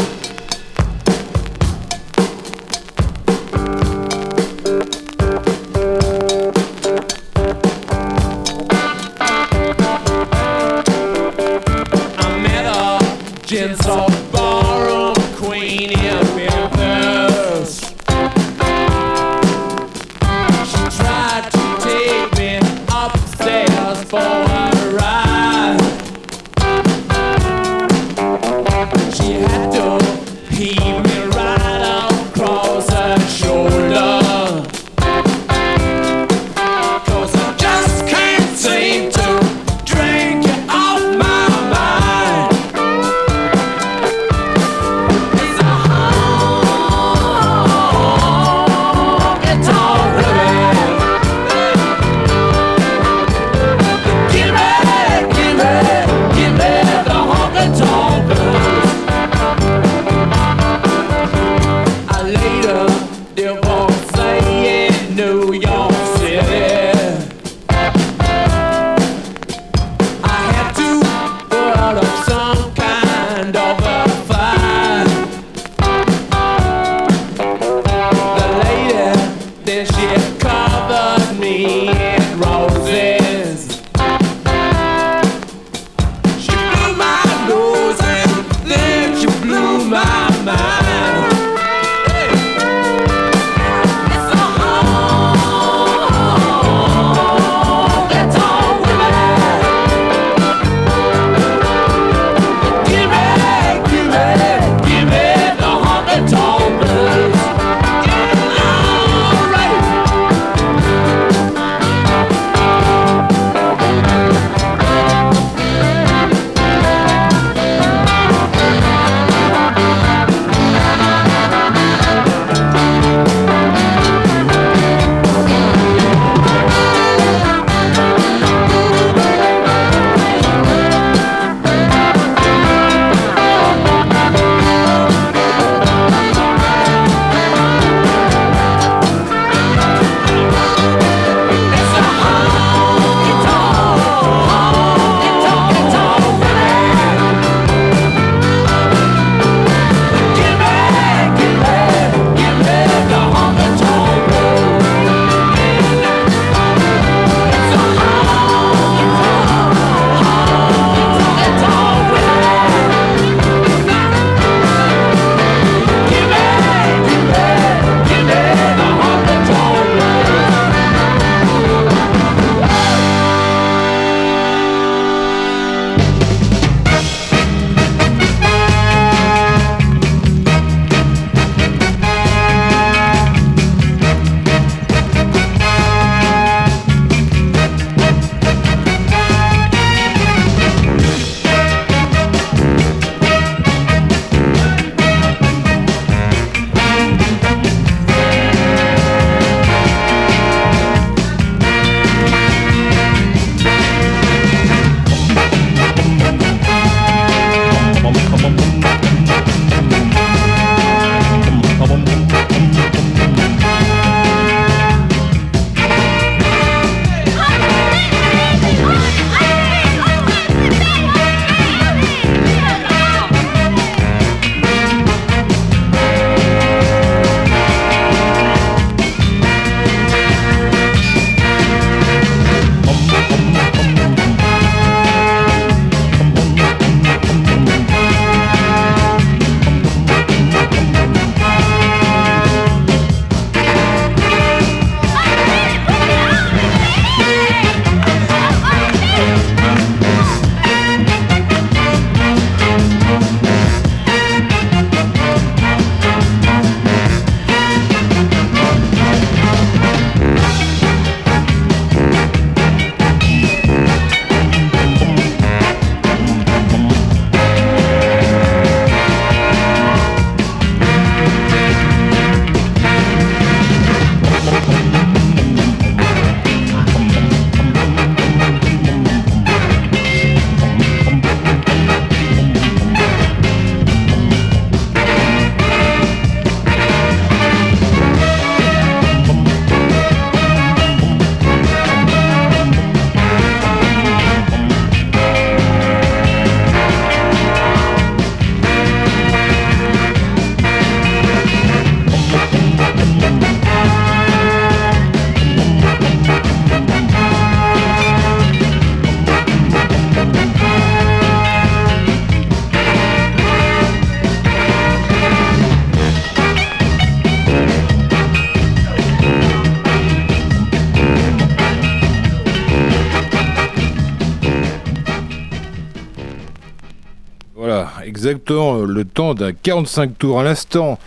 exactement le temps d'un 45 tours à l'instant.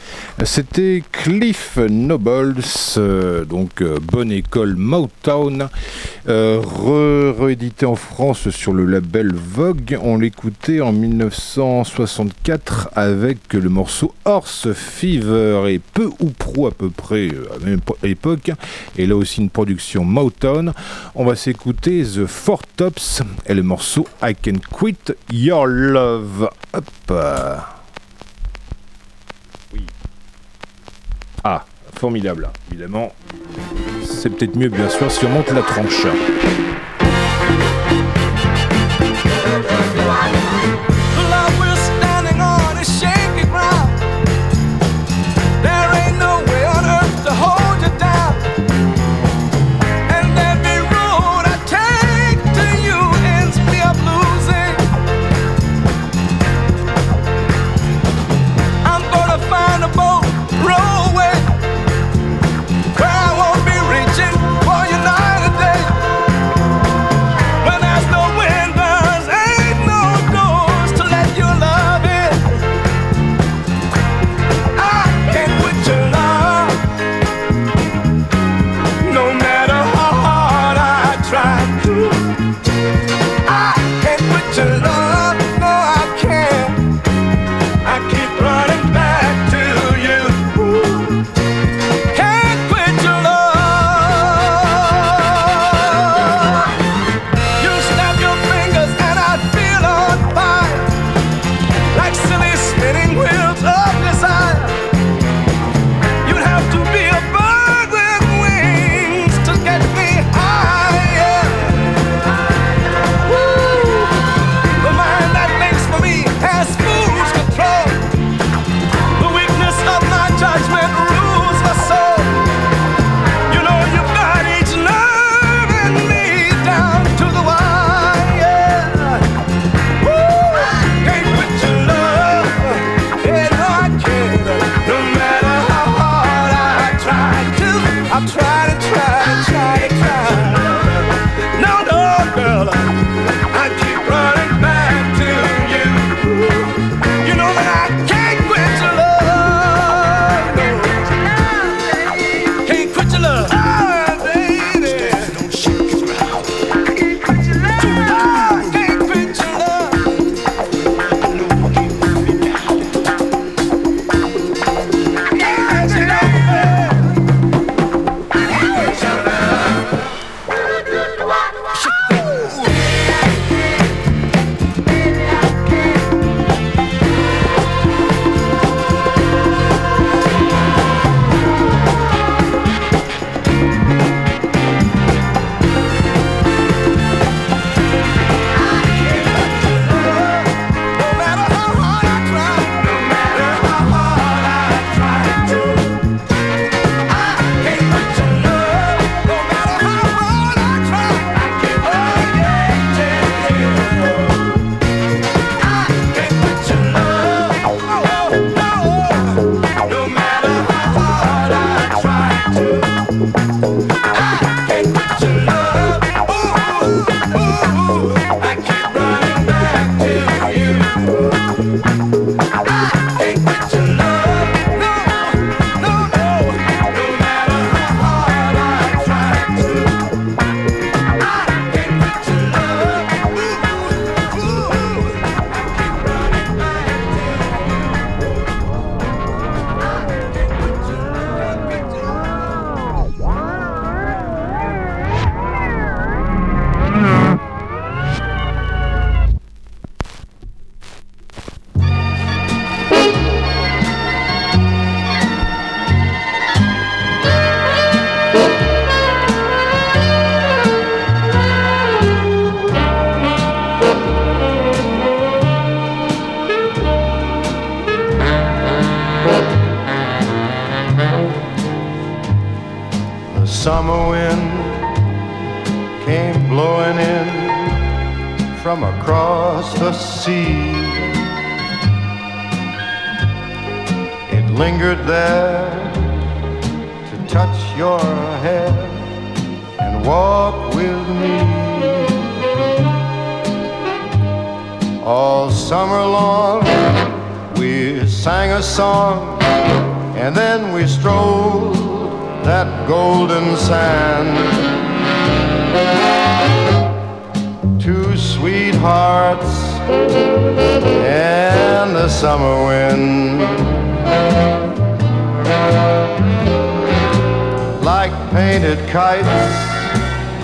C'était Cliff Nobles, euh, donc euh, bonne école Motown, euh, réédité en France sur le label Vogue. On l'écoutait en 1964 avec le morceau Horse Fever et peu ou prou à peu près euh, à même époque. Et là aussi une production Motown. On va s'écouter The Four Tops et le morceau I Can Quit Your Love. Hop. Oui. Ah formidable. Évidemment, c'est peut-être mieux, bien sûr, si on monte la tranche.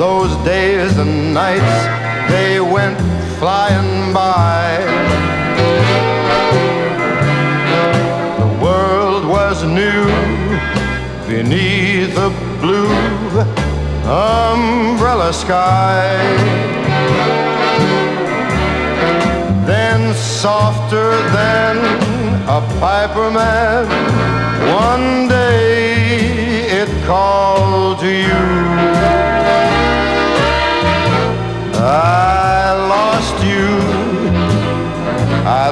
Those days and nights, they went flying by. The world was new beneath a blue umbrella sky. Then softer than a piper man, one day it called to you.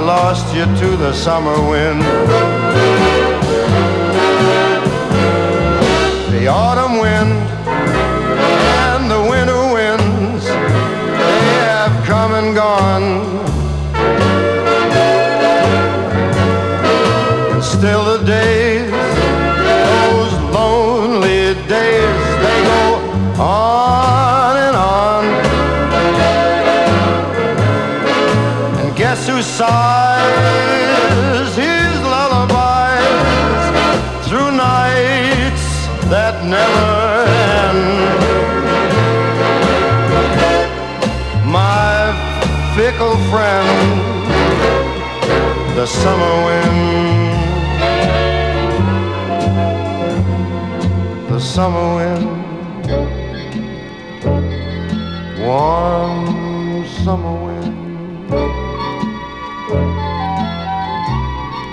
Lost you to the summer wind. The autumn summer wind, warm summer wind,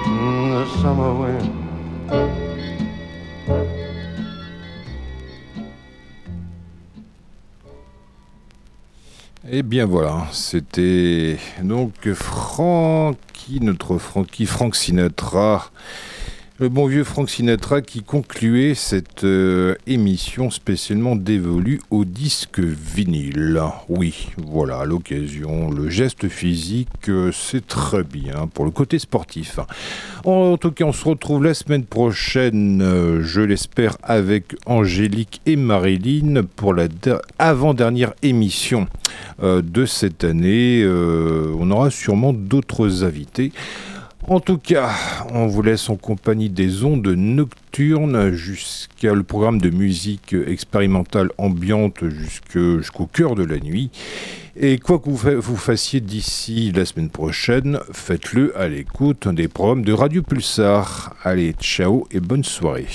Mm, the summer wind. Eh bien voilà, c'était donc Francky, notre Francky, Frank Sinatra, le bon vieux Frank Sinatra qui concluait cette euh, émission spécialement dévolue au disque vinyle. Oui, voilà, l'occasion, le geste physique, euh, c'est très bien pour le côté sportif. En tout cas, on se retrouve la semaine prochaine, euh, je l'espère, avec Angélique et Marilyn pour la der- avant-dernière émission de cette année. On aura sûrement d'autres invités. En tout cas, on vous laisse en compagnie des ondes nocturnes jusqu'à le programme de musique expérimentale ambiante jusqu'au cœur de la nuit. Et quoi que vous fassiez d'ici la semaine prochaine, faites-le à l'écoute des programmes de Radio Pulsar. Allez, ciao et bonne soirée.